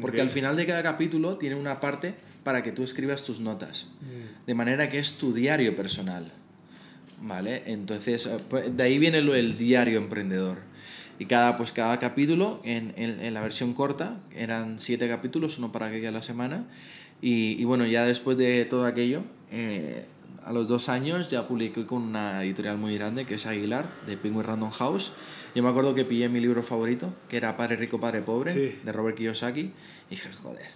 Porque al final de cada capítulo tiene una parte para que tú escribas tus notas. Mm. De manera que es tu diario personal. ¿Vale? Entonces, eh, pues, de ahí viene lo del diario emprendedor. Y cada, pues, cada capítulo, en, en, en la versión corta, eran siete capítulos, uno para cada la semana. Y, y bueno, ya después de todo aquello, eh, a los dos años ya publiqué con una editorial muy grande que es Aguilar, de Penguin Random House. Yo me acuerdo que pillé mi libro favorito, que era Padre Rico, Padre Pobre, Sí. de Robert Kiyosaki. Y dije, joder,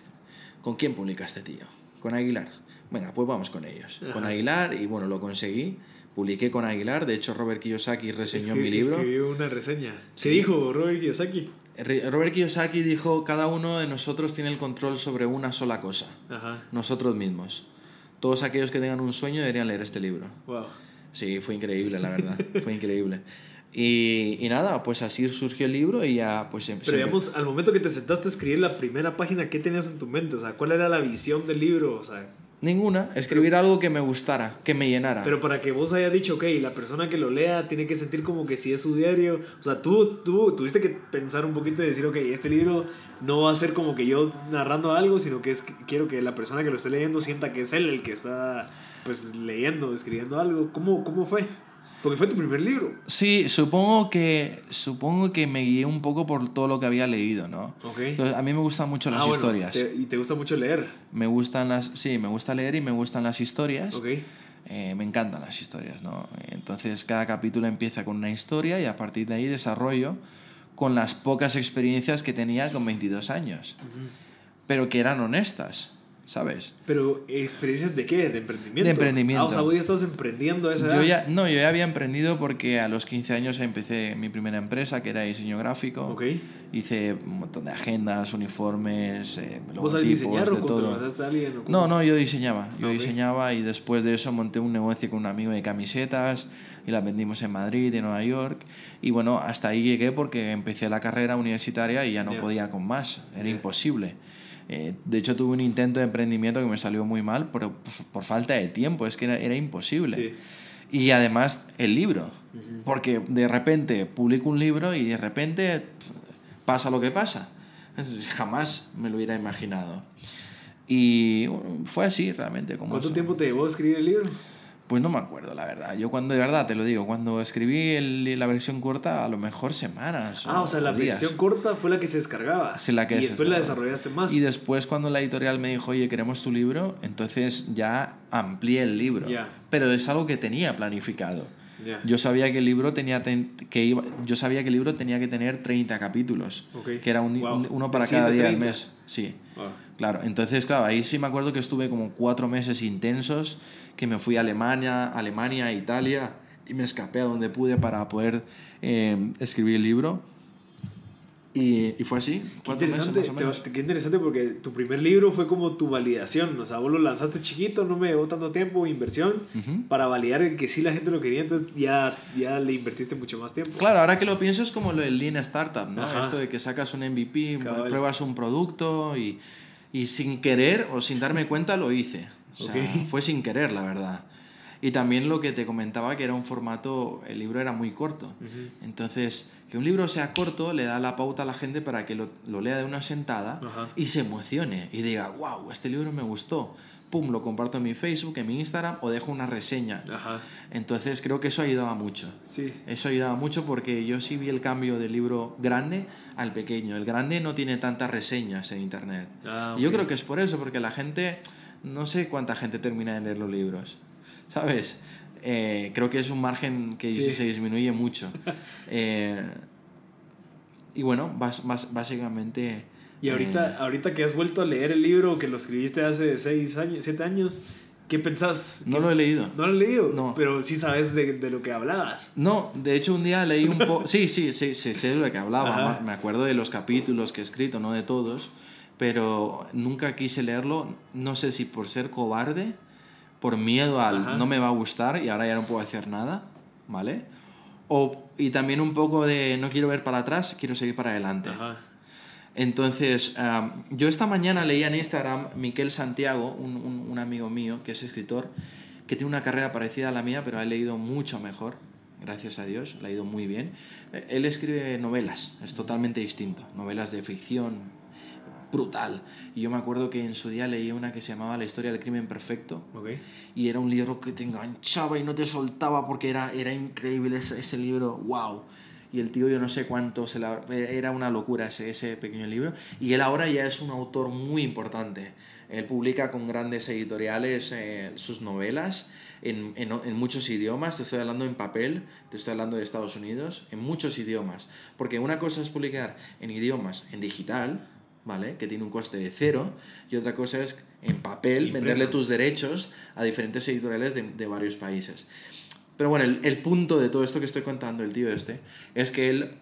¿con quién publica este tío? ¿Con Aguilar? Venga, pues vamos con ellos. Con Ajá. Aguilar, y bueno, lo conseguí. Publiqué con Aguilar, de hecho Robert Kiyosaki reseñó Escri- mi libro. Escribió una reseña. Sí. ¿Qué dijo Robert Kiyosaki? Robert Kiyosaki dijo, cada uno de nosotros tiene el control sobre una sola cosa, Ajá. nosotros mismos. Todos aquellos que tengan un sueño deberían leer este libro. Wow. Sí, fue increíble, la verdad, <laughs> fue increíble. Y, y nada, pues así surgió el libro y ya pues em- Pero digamos, al momento que te sentaste a escribir la primera página, ¿qué tenías en tu mente? O sea, ¿cuál era la visión del libro? O sea, Ninguna, escribir algo que me gustara, que me llenara. pero para que vos hayas dicho, ok, la persona que lo lea tiene que sentir como que si es su diario. O sea, tú, tú tuviste que pensar un poquito y decir, ok, este libro no va a ser como que yo narrando algo, sino que es quiero que la persona que lo esté leyendo sienta que es él el que está, pues, leyendo, escribiendo algo. ¿Cómo, cómo fue? Porque fue tu primer libro. Sí, supongo que, supongo que me guié un poco por todo lo que había leído, ¿no? Ok. Entonces, a mí me gustan mucho las Ah, bueno, historias. te- y te gusta mucho leer. Me gustan las... Sí, me gusta leer y me gustan las historias. Ok. Eh, me encantan las historias, ¿no? Entonces cada capítulo empieza con una historia y a partir de ahí desarrollo con las pocas experiencias que tenía con 22 años, pero que eran honestas, ¿sabes? Pero, ¿experiencias de qué? ¿De emprendimiento? De emprendimiento. Ah, o sea, estás emprendiendo a esa Yo edad. ya, no, yo ya había emprendido porque a los 15 años empecé mi primera empresa, que era diseño gráfico. Ok. Hice un montón de agendas, uniformes, eh, ¿Vos sabés logotipos, diseñar o de todo. contrataste a alguien? o? No, no, yo diseñaba. Yo Ok. diseñaba y después de eso monté un negocio con un amigo de camisetas y las vendimos en Madrid en Nueva York. Y bueno, hasta ahí llegué porque empecé la carrera universitaria y ya no Ya. podía con más. Era Ya. imposible. Eh, de hecho, tuve un intento de emprendimiento que me salió muy mal por, por falta de tiempo. Es que era, era imposible. Sí. Y además el libro. Porque de repente publico un libro y de repente pasa lo que pasa. Jamás me lo hubiera imaginado. Y bueno, fue así realmente. Como ¿Cuánto eso. tiempo te llevó a escribir el libro? Pues no me acuerdo, la verdad. Yo cuando, de verdad, te lo digo, cuando escribí el- la versión corta, a lo mejor semanas. Ah, o sea, la días. versión corta fue la que se descargaba. Sí, la que y se después la desarrollaste más. Y después cuando la editorial me dijo, oye, queremos tu libro, entonces ya amplié el libro. Ya. Pero es algo que tenía planificado. Yo sabía que el libro tenía que iba, yo sabía que el libro tenía que tener 30 capítulos, que era un, uno para cada día del mes. Sí. Claro, entonces, claro, ahí sí me acuerdo que estuve como cuatro meses intensos, que me fui a Alemania, Alemania, Italia, y me escapé a donde pude para poder eh, escribir el libro. Y, y, fue así. Qué interesante, qué interesante porque tu primer libro fue como tu validación. O sea, vos lo lanzaste chiquito, no me llevó tanto tiempo, inversión, para validar que sí la gente lo quería, entonces ya, ya le invertiste mucho más tiempo. Claro, ahora que lo pienso es como lo del Lean Startup, ¿no? Esto de que sacas un MVP, pruebas un producto y, y, sin querer o sin darme cuenta lo hice. O sea, <laughs> fue sin querer, la verdad. Y también lo que te comentaba, que era un formato, el libro era muy corto. Entonces, que un libro sea corto le da la pauta a la gente para que lo, lo lea de una sentada y se emocione y diga, wow, este libro me gustó. Pum, lo comparto en mi Facebook, en mi Instagram o dejo una reseña. Entonces creo que eso ayudaba mucho. Sí. Eso ayudaba mucho porque yo sí vi el cambio del libro grande al pequeño. El grande no tiene tantas reseñas en Internet. Ah, y yo creo que es por eso, porque la gente, no sé cuánta gente termina de leer los libros. ¿sabes? Eh, creo que es un margen que se disminuye mucho. <laughs> Eh, y bueno, básicamente... Y ahorita, eh, ahorita que has vuelto a leer el libro que lo escribiste hace 6 años, 7 años, ¿qué pensás? No lo he leído. No lo he leído, no. pero sí sabes de, de lo que hablabas. No, de hecho un día leí un poco... <laughs> sí, sí, sí, sí, sé de lo que hablaba. Me acuerdo de los capítulos que he escrito, no de todos, pero nunca quise leerlo, no sé si por ser cobarde por miedo al no me va a gustar y ahora ya no puedo hacer nada, ¿vale? O, y también un poco de no quiero ver para atrás, quiero seguir para adelante. Entonces, yo esta mañana leía en Instagram Miquel Santiago, un, un, un, amigo mío que es escritor, que tiene una carrera parecida a la mía, pero ha leído mucho mejor, gracias a Dios, le ha ido muy bien. Él escribe novelas, es totalmente distinto, novelas de ficción, brutal. Y yo me acuerdo que en su día leí una que se llamaba La historia del crimen perfecto. Y era un libro que te enganchaba y no te soltaba porque era, era increíble ese, ese libro. ¡Wow! Y el tío, yo no sé cuánto, se la, era una locura ese, ese pequeño libro. Y él ahora ya es un autor muy importante. Él publica con grandes editoriales eh, sus novelas. En, en, en, muchos idiomas, te estoy hablando en papel, te estoy hablando de Estados Unidos, en muchos idiomas. Porque una cosa es publicar en idiomas, en digital, ¿vale? Que tiene un coste de cero. Y otra cosa es en papel venderle tus derechos a diferentes editoriales de, de varios países. Pero bueno, el, el, punto de todo esto que estoy contando, el tío este, es que él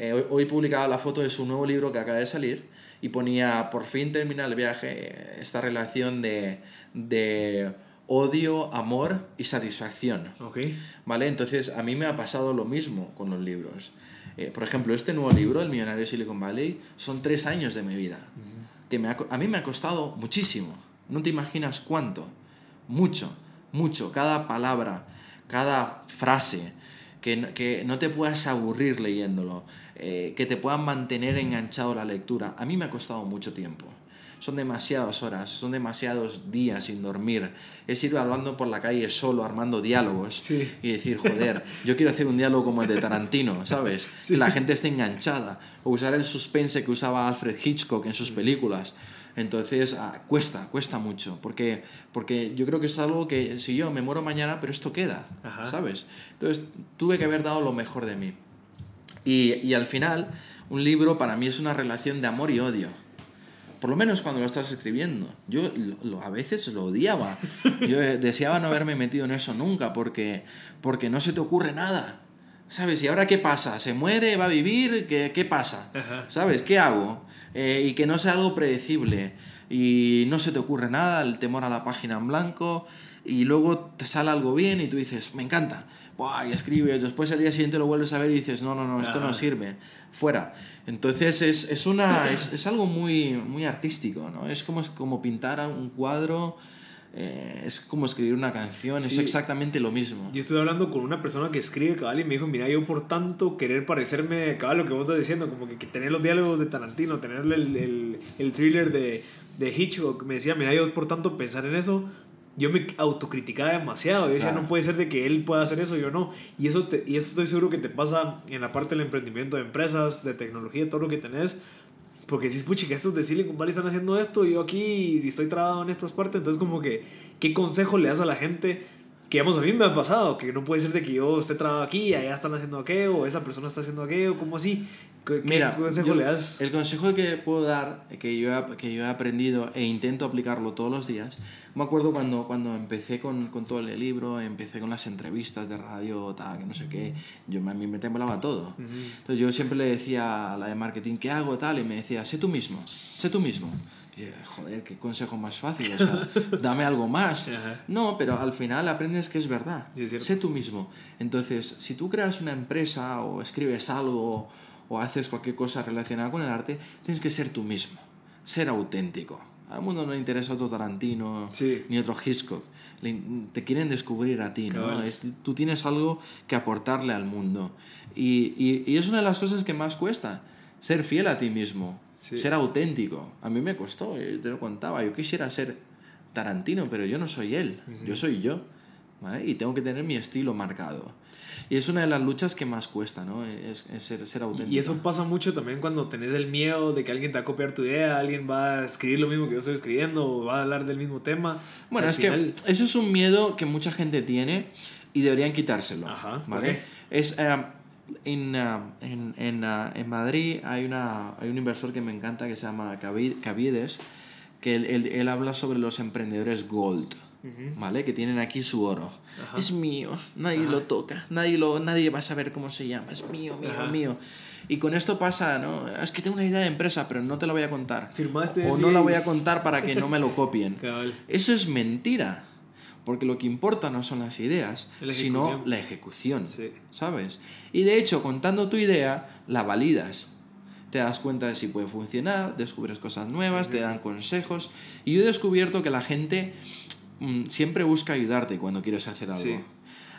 eh, hoy, publicaba la foto de su nuevo libro que acaba de salir y ponía, por fin termina el viaje, esta relación de, de odio, amor y satisfacción. Okay. ¿Vale? Entonces, a mí me ha pasado lo mismo con los libros. Eh, por ejemplo, este nuevo libro, El Millonario de Silicon Valley, son tres años de mi vida. Que me a mí me ha costado muchísimo. No te imaginas cuánto. Mucho, mucho. Cada palabra, cada frase, que, que no te puedas aburrir leyéndolo, eh, que te puedan mantener enganchado la lectura. A mí me ha costado mucho tiempo son demasiadas horas, son demasiados días sin dormir. Es ir hablando por la calle solo, armando diálogos y decir, joder, yo quiero hacer un diálogo como el de Tarantino, ¿sabes? <laughs> Que la gente esté enganchada. O usar el suspense que usaba Alfred Hitchcock en sus películas. Entonces, ah, cuesta, cuesta mucho, porque, porque yo creo que es algo que si yo me muero mañana, pero esto queda, ¿sabes? Entonces, tuve que haber dado lo mejor de mí. Y, y al final, un libro para mí es una relación de amor y odio. Por lo menos cuando lo estás escribiendo. Yo lo, a veces lo odiaba. <laughs> Yo eh, deseaba no haberme metido en eso nunca porque, porque no se te ocurre nada. ¿Sabes? ¿Y ahora qué pasa? ¿Se muere? ¿Va a vivir? ¿Qué, qué pasa? ¿Sabes? ¿Qué hago? Eh, y que no sea algo predecible. Y no se te ocurre nada, el temor a la página en blanco. Y luego te sale algo bien y tú dices, me encanta. Buah, y escribes, después al día siguiente lo vuelves a ver y dices, no, no, no, esto no sirve. Fuera. Entonces es, es una, es, es, algo muy, muy artístico, ¿no? Es como, es como pintar un cuadro, eh, es como escribir una canción, es exactamente lo mismo. Yo estuve hablando con una persona que escribe cabal y me dijo, mira, yo por tanto querer parecerme cabal lo que vos estás diciendo, como que, que tener los diálogos de Tarantino, tener el, el, el thriller de, de Hitchcock, me decía, mira, yo por tanto pensar en eso, yo me autocriticaba demasiado. Yo decía, no puede ser de que él pueda hacer eso, yo no. Y eso, y eso estoy seguro que te pasa en la parte del emprendimiento de empresas, de tecnología, todo lo que tenés. Porque decís, puchi, que estos de Silicon Valley están haciendo esto y yo aquí estoy trabado en estas partes. Entonces, como que, ¿qué consejo le das a la gente que digamos a mí me ha pasado, que no puede ser de que yo esté trabajando aquí y allá están haciendo aquello, o esa persona está haciendo aquello, como así. ¿Qué, Mira, qué consejo yo- le das? el consejo que puedo dar, que yo, he, que yo he aprendido e intento aplicarlo todos los días, me acuerdo cuando, cuando empecé con, con todo el libro, empecé con las entrevistas de radio, tal, que no sé qué, yo a mí me temblaba todo. Entonces yo siempre le decía a la de marketing, ¿qué hago tal? Y me decía, sé tú mismo, sé tú mismo. Y joder, qué consejo más fácil, o sea, <laughs> dame algo más. Ajá. No, pero al final aprendes que es verdad. Sí, es sé tú mismo. Entonces, si tú creas una empresa o escribes algo o haces cualquier cosa relacionada con el arte, tienes que ser tú mismo, ser auténtico. Al mundo no le interesa otro Tarantino Sí. ni otro Hitchcock. Te quieren descubrir a ti, ¿no? Es- tú tienes algo que aportarle al mundo. Y, y, y es una de las cosas que más cuesta, ser fiel a ti mismo, Sí. ser auténtico. A mí me costó, yo te lo contaba, yo quisiera ser Tarantino, pero yo no soy él, yo soy yo, ¿vale? Y tengo que tener mi estilo marcado. Y es una de las luchas que más cuesta, ¿no? Es, es ser, ser auténtico. Y eso pasa mucho también cuando tenés el miedo de que alguien te va a copiar tu idea, alguien va a escribir lo mismo que yo estoy escribiendo o va a hablar del mismo tema. Bueno, Al es final- que eso es un miedo que mucha gente tiene y deberían quitárselo. Ajá, ¿vale? ¿por qué? Es, eh, en, eh, en, en, eh, en Madrid hay, una, hay un inversor que me encanta que se llama Cavi- Caviedes, que él, él- él habla sobre los emprendedores gold, ¿vale? Que tienen aquí su oro. Ajá. Es mío, nadie lo toca, nadie, lo, nadie va a saber cómo se llama, es mío, mío, Ajá. mío. Y con esto pasa, ¿no? Es que tengo una idea de empresa, pero no te la voy a contar. Firmaste O no la voy a contar para que no me lo copien. <laughs> Eso es mentira. Porque lo que importa no son las ideas, La sino la ejecución. Sí. ¿Sabes? Y de hecho, contando tu idea, la validas. Te das cuenta de si puede funcionar, descubres cosas nuevas, te dan consejos. Y yo he descubierto que la gente siempre busca ayudarte cuando quieres hacer algo. Sí.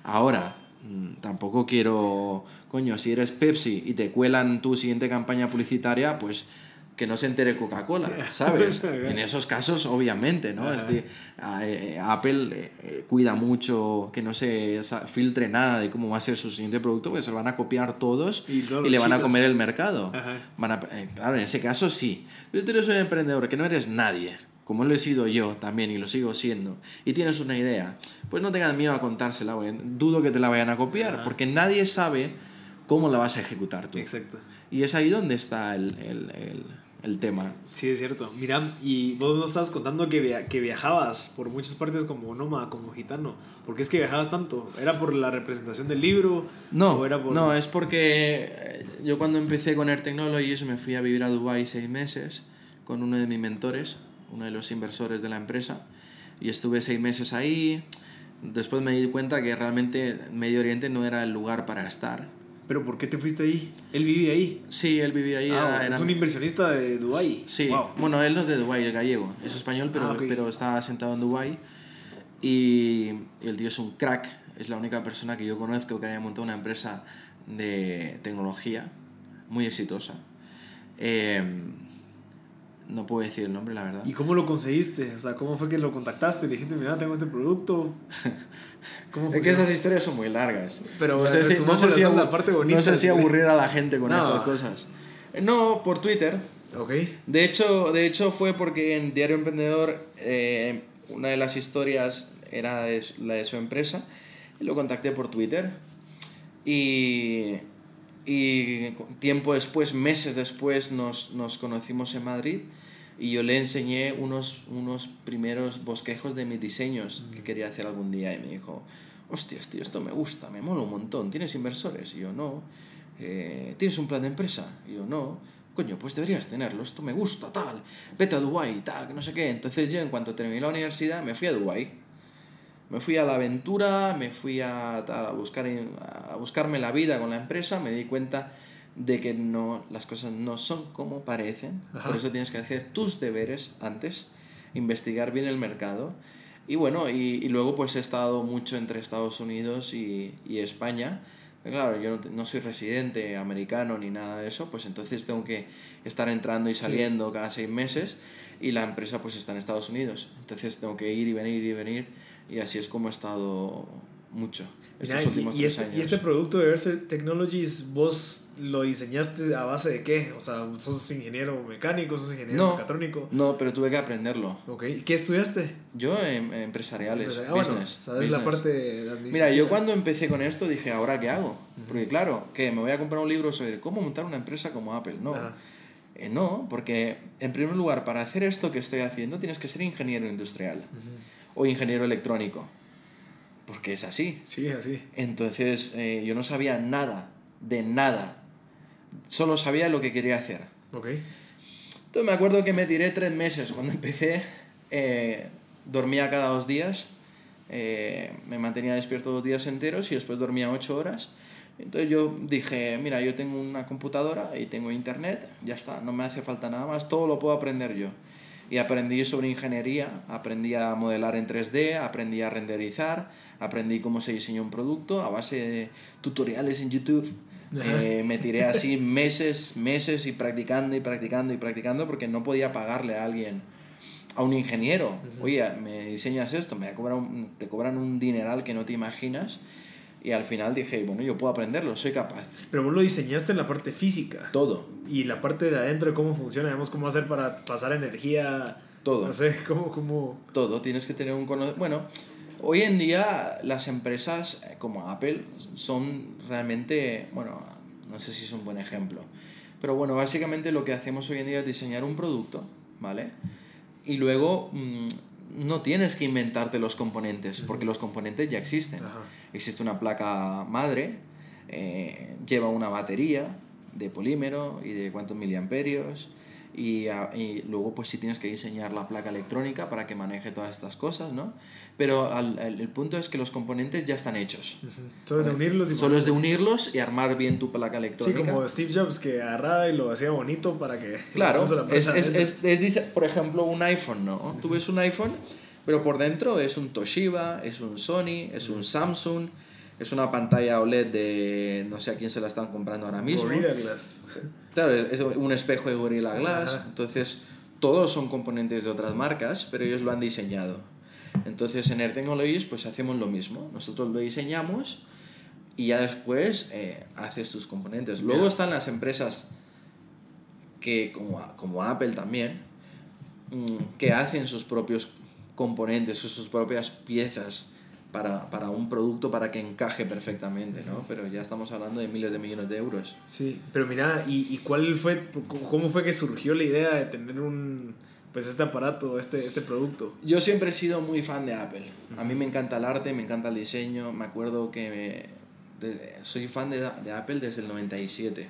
Ahora, mm, tampoco quiero. Coño, si eres Pepsi y te cuelan tu siguiente campaña publicitaria, pues que no se entere Coca-Cola, <laughs> ¿sabes? en esos casos, obviamente, ¿no? Este, a- eh, Apple eh, eh, cuida mucho que no se filtre nada de cómo va a ser su siguiente producto, porque se lo van a copiar todos Y todos le van a comer el mercado. Van a- eh, claro, en ese caso sí. Pero tú eres un emprendedor que no eres nadie, como lo he sido yo también y lo sigo siendo, y tienes una idea, pues no tengas miedo a contársela, porque dudo que te la vayan a copiar, porque nadie sabe cómo la vas a ejecutar tú. Exacto. Y es ahí donde está el, el, el, el tema. Sí, es cierto. Mira, y vos nos estabas contando que, via- que viajabas por muchas partes como nómada, como gitano. ¿Por qué es que viajabas tanto? ¿Era por la representación del libro? No, ¿O era por... no, es porque eh, yo cuando empecé con Air Technologies me fui a vivir a Dubai seis meses con uno de mis mentores, uno de los inversores de la empresa, y estuve seis meses ahí. Después me di cuenta que realmente Medio Oriente no era el lugar para estar. ¿Pero por qué te fuiste ahí? Él vive ahí. Sí, él vivía ahí. Ah, era- era- es un inversionista de Dubái. Sí, Wow. bueno, él no es de Dubái, es gallego, es español, pero, Ah, ok. pero está sentado en Dubái. Y el tío es un crack, es la única persona que yo conozco que haya montado una empresa de tecnología muy exitosa. Eh, no puedo decir el nombre, la verdad. ¿Y cómo lo conseguiste? O sea, ¿cómo fue que lo contactaste? Le dijiste, mira, tengo este producto. <laughs> ¿Cómo Es que esas historias son muy largas. Pero, no sé si, no sumamos sé la si, segunda abu- parte bonita, no sé si sí. aburrir a la gente con <laughs> No. estas cosas. Eh, No, por Twitter. Ok. De hecho, de hecho fue porque en Diario Emprendedor eh, una de las historias era de la de su empresa y lo contacté por Twitter y, y tiempo después, meses después, nos, nos conocimos en Madrid y yo le enseñé unos, unos primeros bosquejos de mis diseños que quería hacer algún día y me dijo, hostias, tío, esto me gusta, me mola un montón, ¿tienes inversores? Y yo, no. "Eh, ¿Tienes un plan de empresa? Y yo, no. Coño, pues deberías tenerlo, esto me gusta, tal. Vete a Dubái, tal, que no sé qué. Entonces yo, en cuanto terminé la universidad, me fui a Dubái. Me fui a la aventura, me fui a, buscar, a buscarme la vida con la empresa, me di cuenta de que no, las cosas no son como parecen. Ajá. Por eso tienes que hacer tus deberes antes, investigar bien el mercado. Y bueno, y, y luego pues he estado mucho entre Estados Unidos y, y España. Claro, yo no soy residente americano ni nada de eso, pues entonces tengo que estar entrando y saliendo cada seis meses y la empresa pues está en Estados Unidos. Entonces tengo que ir y venir y venir y así es como he estado mucho. Estos y- últimos y, tres este, años. y este producto de Earth Technologies, ¿vos lo diseñaste a base de qué? O sea, ¿sos ingeniero mecánico, sos ingeniero No. mecatrónico? No, pero tuve que aprenderlo. Ok, ¿qué estudiaste? Yo en, en empresariales, Ah, bueno, business, sabes la parte de Mira, yo cuando empecé con esto dije, ¿ahora qué hago? Porque claro, que me voy a comprar un libro sobre cómo montar una empresa como Apple. No. Eh, no, porque en primer lugar, para hacer esto que estoy haciendo tienes que ser ingeniero industrial o ingeniero electrónico. Porque es así. Sí, así. Entonces eh, yo no sabía nada, de nada. Solo sabía lo que quería hacer. Ok. Entonces me acuerdo que me tiré tres meses cuando empecé. eh, dormía cada dos días. eh, me mantenía despierto dos días enteros y después dormía ocho horas. Entonces yo dije, mira, yo tengo una computadora y tengo internet, ya está, no me hace falta nada más, todo lo puedo aprender yo. Y aprendí sobre ingeniería, aprendí a modelar en 3D, aprendí a renderizar, aprendí cómo se diseña un producto a base de tutoriales en YouTube. Eh, me tiré así meses, meses y practicando y practicando y practicando porque no podía pagarle a alguien, a un ingeniero. Oye, me diseñas esto, me cobran un- te cobran un dineral que no te imaginas. Y al final dije, bueno, yo puedo aprenderlo, soy capaz. Pero vos lo diseñaste en la parte física. Todo, Y la parte de adentro, cómo funciona, digamos, cómo hacer para pasar energía. todo. No sé, <laughs> cómo, cómo... todo, tienes que tener un conocimiento. Bueno, hoy en día las empresas eh, como Apple son realmente, bueno, no sé si es un buen ejemplo, pero bueno, básicamente lo que hacemos hoy en día es diseñar un producto, ¿vale? Y luego mm, no tienes que inventarte los componentes, porque los componentes ya existen. Ajá. Existe una placa madre, eh, lleva una batería de polímero y de cuántos miliamperios. Y, y luego pues sí tienes que diseñar la placa electrónica para que maneje todas estas cosas, ¿no? Pero al- el, el punto es que los componentes ya están hechos. Solo de unirlos y Solo es de unirlos y armar bien tu placa Sí, electrónica. como Steve Jobs que agarraba y lo hacía bonito para que... <laughs> Claro, la es, es, por ejemplo, un iPhone, ¿no? Tú ves un iPhone, pero por dentro es un Toshiba, es un Sony, es un Samsung, es una pantalla OLED de no sé a quién se la están comprando ahora mismo. Gorilla Glass. Claro, es un espejo de Gorilla Glass. Ajá. Entonces, todos son componentes de otras marcas, pero ellos lo han diseñado. Entonces, en Air Technologies, pues hacemos lo mismo. Nosotros lo diseñamos y ya después eh, haces tus componentes. Luego están las empresas que, como, como Apple también, mm, que hacen sus propios componentes, sus, sus propias piezas para, para un producto para que encaje perfectamente, ¿no? Pero ya estamos hablando de miles de millones de euros. Sí, pero mira, ¿y, y cuál fue, cómo fue que surgió la idea de tener un, pues este aparato, este, este producto? Yo siempre he sido muy fan de Apple. A mí me encanta el arte, me encanta el diseño. Me acuerdo que me- de- soy fan de, de Apple desde el 97,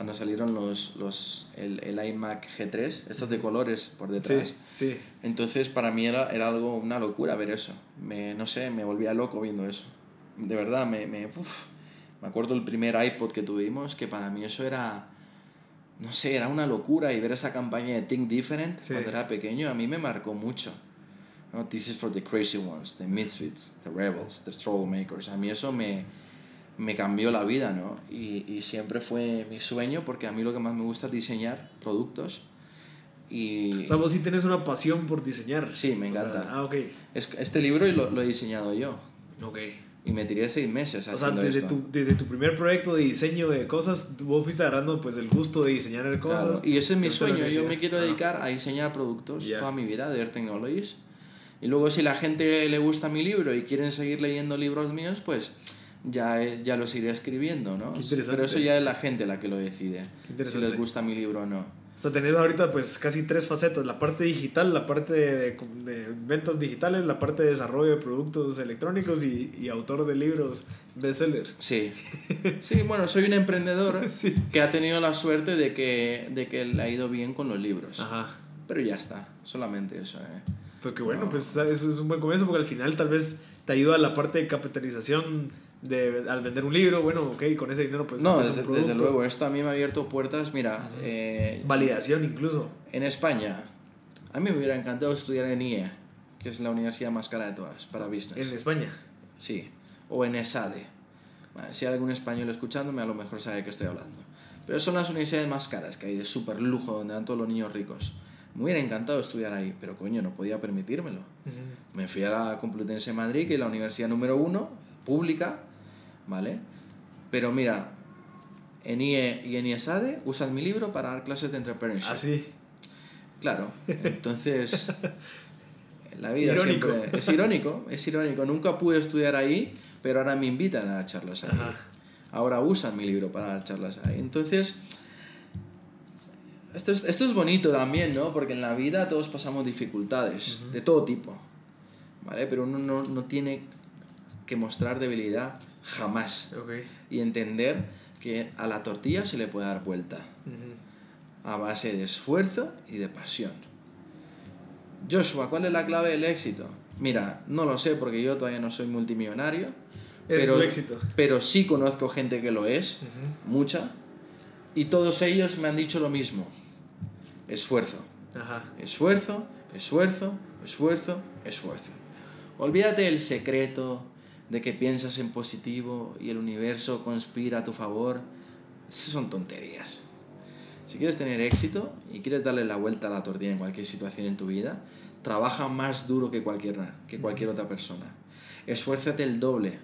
cuando salieron los, los, el, el iMac G3, estos de colores por detrás. Sí, sí. Entonces para mí era, era algo, una locura ver eso. Me, no sé, me volvía loco viendo eso. De verdad, me, me, uf. me acuerdo el primer iPod que tuvimos, que para mí eso era, no sé, era una locura. Y ver esa campaña de Think Different Sí. cuando era pequeño, a mí me marcó mucho. ¿no? This is for the crazy ones, the misfits, the rebels, the troublemakers. A mí eso me, me cambió la vida, ¿no? Y, y siempre fue mi sueño porque a mí lo que más me gusta es diseñar productos. Y... O sea, vos sí tenés una pasión por diseñar. Sí, me O sea, encanta. ah, ok. Es- Este libro lo, lo he diseñado yo. Ok. Y me tiré seis meses O sea, desde esto. tu, desde tu primer proyecto de diseño de cosas, vos fuiste agarrando pues el gusto de diseñar cosas. Claro, Y ese es mi sueño. Yo me quiero Ah. dedicar a diseñar productos toda mi vida de Air Technologies. Y luego si la gente le gusta mi libro y quieren seguir leyendo libros míos, pues ya, ya los iré escribiendo, ¿no? Pero eso ya es la gente la que lo decide. Si les gusta mi libro o no. O sea, tenés ahorita pues casi tres facetas, la parte digital, la parte de, de ventas digitales, la parte de desarrollo de productos electrónicos y, y autor de libros bestsellers. Sí. <laughs> Sí, bueno, soy un emprendedor <laughs> Sí. que ha tenido la suerte de que, de que le ha ido bien con los libros. Ajá. Pero ya está, solamente eso. ¿eh? Pero que bueno, No. pues eso es un buen comienzo porque al final tal vez te ayuda la parte de capitalización de, al vender un libro, bueno, ok, con ese dinero pues... No, desde, desde luego, esto a mí me ha abierto puertas. Mira, eh, Validación incluso. en España, a mí me hubiera encantado estudiar en IE, que es la universidad más cara de todas para business. En España. Sí, o en ESADE. Vale, Si hay algún español escuchándome, a lo mejor sabe de qué estoy hablando. Pero son las universidades más caras que hay, de súper lujo, donde dan todos los niños ricos. Me hubiera encantado estudiar ahí, pero coño, no podía permitírmelo. Me fui a la Complutense de Madrid, que es la universidad número uno, pública, ¿vale? Pero mira, en IE y en IESADE usan mi libro para dar clases de entrepreneurship. ¿Ah, sí? Claro, entonces <laughs> la vida Irónico. siempre es irónico, es irónico. Nunca pude estudiar ahí, pero ahora me invitan a dar charlas ahí. Ajá. Ahora usan mi libro para dar charlas ahí. Entonces, esto es, esto es bonito también, ¿no? Porque en la vida todos pasamos dificultades, de todo tipo, ¿vale? Pero uno no, no tiene que mostrar debilidad jamás. Y entender que a la tortilla se le puede dar vuelta a base de esfuerzo y de pasión. Joshua, ¿cuál es la clave del éxito? Mira, no lo sé porque yo todavía no soy multimillonario. Es pero, tu éxito. Pero sí conozco gente que lo es, mucha. Y todos ellos me han dicho lo mismo. Esfuerzo. Ajá. Esfuerzo, esfuerzo, esfuerzo, esfuerzo. Olvídate del secreto de que piensas en positivo y el universo conspira a tu favor. Esas son tonterías. Si quieres tener éxito y quieres darle la vuelta a la tortilla en cualquier situación en tu vida, trabaja más duro que cualquier, que cualquier otra persona. Esfuérzate el doble,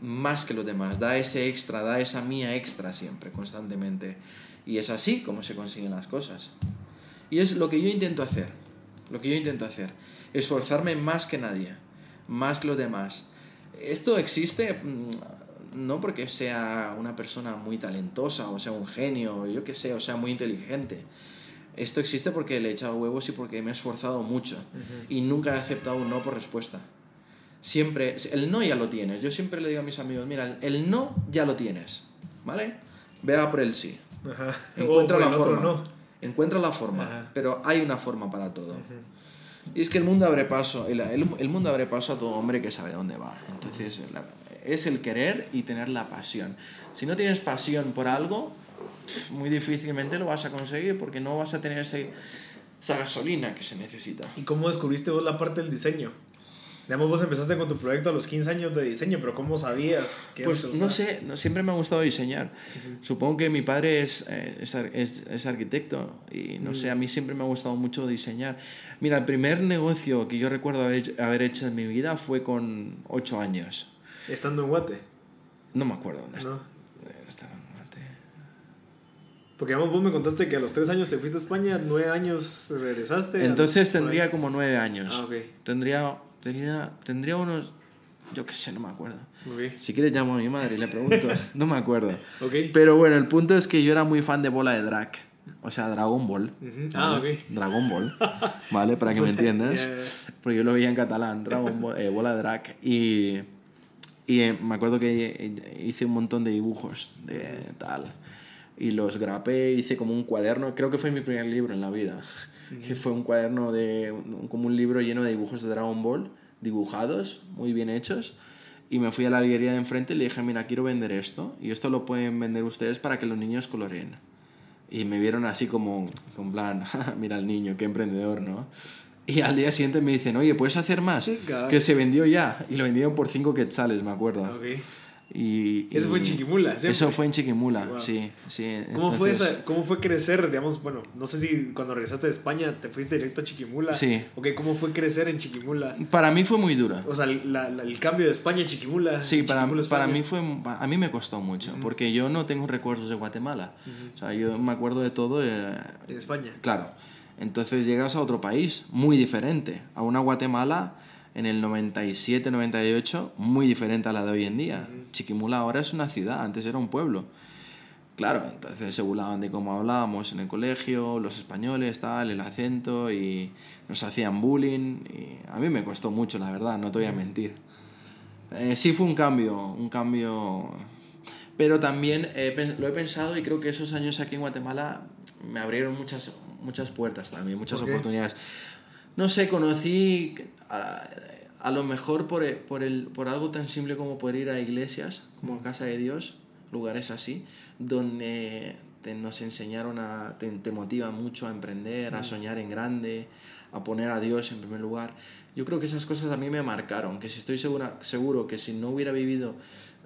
más que los demás. Da ese extra, da esa mía extra siempre, constantemente. Y es así como se consiguen las cosas. Y es lo que yo intento hacer. Lo que yo intento hacer. Esforzarme más que nadie. Más que los demás. Esto existe mm, no porque sea una persona muy talentosa o sea un genio, yo que sé, o sea muy inteligente. Esto existe porque le he echado huevos y porque me he esforzado mucho. Y nunca he aceptado un no por respuesta. Siempre, el no ya lo tienes. Yo siempre le digo a mis amigos, mira, el no ya lo tienes. ¿Vale? Ve a por el sí. Ajá. Encuentra la el forma. no. Encuentra la forma, pero hay una forma para todo. Y es que el mundo abre paso, el, el- mundo abre paso a todo hombre que sabe dónde va. Entonces, es el querer y tener la pasión. Si no tienes pasión por algo, muy difícilmente lo vas a conseguir porque no vas a tener esa gasolina que se necesita. ¿Y cómo descubriste vos la parte del diseño? Digamos, vos empezaste con tu proyecto a los 15 años de diseño, pero ¿cómo sabías que Pues eso no sé, no, siempre me ha gustado diseñar. Supongo que mi padre es, eh, es, es- es arquitecto y no sé, a mí siempre me ha gustado mucho diseñar. Mira, el primer negocio que yo recuerdo haber, haber hecho en mi vida fue con 8 años. Estando en Guate, No me acuerdo dónde ¿no? estaba. Porque vos me contaste que a los 3 años te fuiste a España, 9 años regresaste. Entonces los- tendría como 9 años. Ah, ok. Tendría, tendría, tendría unos... Yo qué sé, no me acuerdo. Si quieres llamo a mi madre y le pregunto. <laughs> no me acuerdo. Ok. Pero bueno, el punto es que yo era muy fan de Bola de Drag. O sea, Dragon Ball. Ah, ¿vale? ok. Dragon Ball. <laughs> ¿Vale? Para que me entiendas. Porque yo lo veía en catalán. Dragon Ball, eh, Bola de Drag. Y, y eh, me acuerdo que hice un montón de dibujos de tal. Y los grapé, hice como un cuaderno. Creo que fue mi primer libro en la vida. Que fue un cuaderno de. como un libro lleno de dibujos de Dragon Ball. Dibujados, muy bien hechos. Y me fui a la librería de enfrente y le dije, mira, quiero vender esto. Y esto lo pueden vender ustedes para que los niños coloreen. Y me vieron así como, con plan, <laughs> mira el niño, qué emprendedor, ¿no? Y al día siguiente me dicen, oye, ¿puedes hacer más? Que se vendió ya. Y lo vendieron por 5 quetzales, me acuerdo. Ok. Y, Eso fue en y- Chiquimula, siempre. Eso fue en Chiquimula, Wow. sí. sí. ¿Cómo fue, Entonces, esa, ¿Cómo fue crecer? Digamos, bueno, no sé si cuando regresaste de España te fuiste directo a Chiquimula. Sí. Ok, ¿cómo fue crecer en Chiquimula? Para mí fue muy dura. O sea, la- la- el cambio de España a Chiquimula. Sí, para, Chiquimula, para mí fue a mí me costó mucho porque yo no tengo recuerdos de Guatemala. O sea, yo me acuerdo de todo eh, En España. Claro. Entonces llegas a otro país muy diferente, a una Guatemala en el 97, 98, muy diferente a la de hoy en día. Chiquimula ahora es una ciudad, antes era un pueblo. Claro, entonces se burlaban de cómo hablábamos en el colegio, los españoles, tal, el acento, y nos hacían bullying. Y a mí me costó mucho, la verdad, no te voy a mentir. Eh, sí fue un cambio, un cambio... Pero también pen- lo he pensado y creo que esos años aquí en Guatemala me abrieron muchas, muchas puertas también, muchas oportunidades. No sé, conocí a, a lo mejor por, por, el, por algo tan simple como poder ir a iglesias, como a Casa de Dios, lugares así, donde te- nos enseñaron a, te, te mucho a emprender, a soñar en grande, a poner a Dios en primer lugar. Yo creo que esas cosas a mí me marcaron, que si estoy segura, seguro que si no hubiera vivido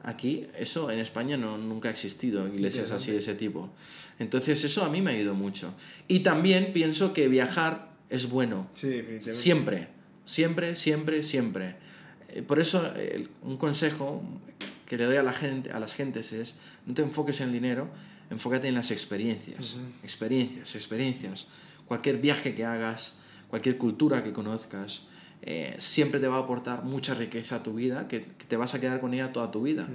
aquí, eso en España no, nunca ha existido, iglesias así de ese tipo. Entonces eso a mí me ha ayudado mucho. Y también pienso que viajar es bueno. Sí. Siempre, siempre, siempre, siempre. eh, por eso el- un consejo que le doy a la gente, a las gentes es no te enfoques en el dinero, enfócate en las experiencias, experiencias, experiencias. Cualquier viaje que hagas, cualquier cultura que conozcas, eh, siempre te va a aportar mucha riqueza a tu vida, que, que te vas a quedar con ella toda tu vida.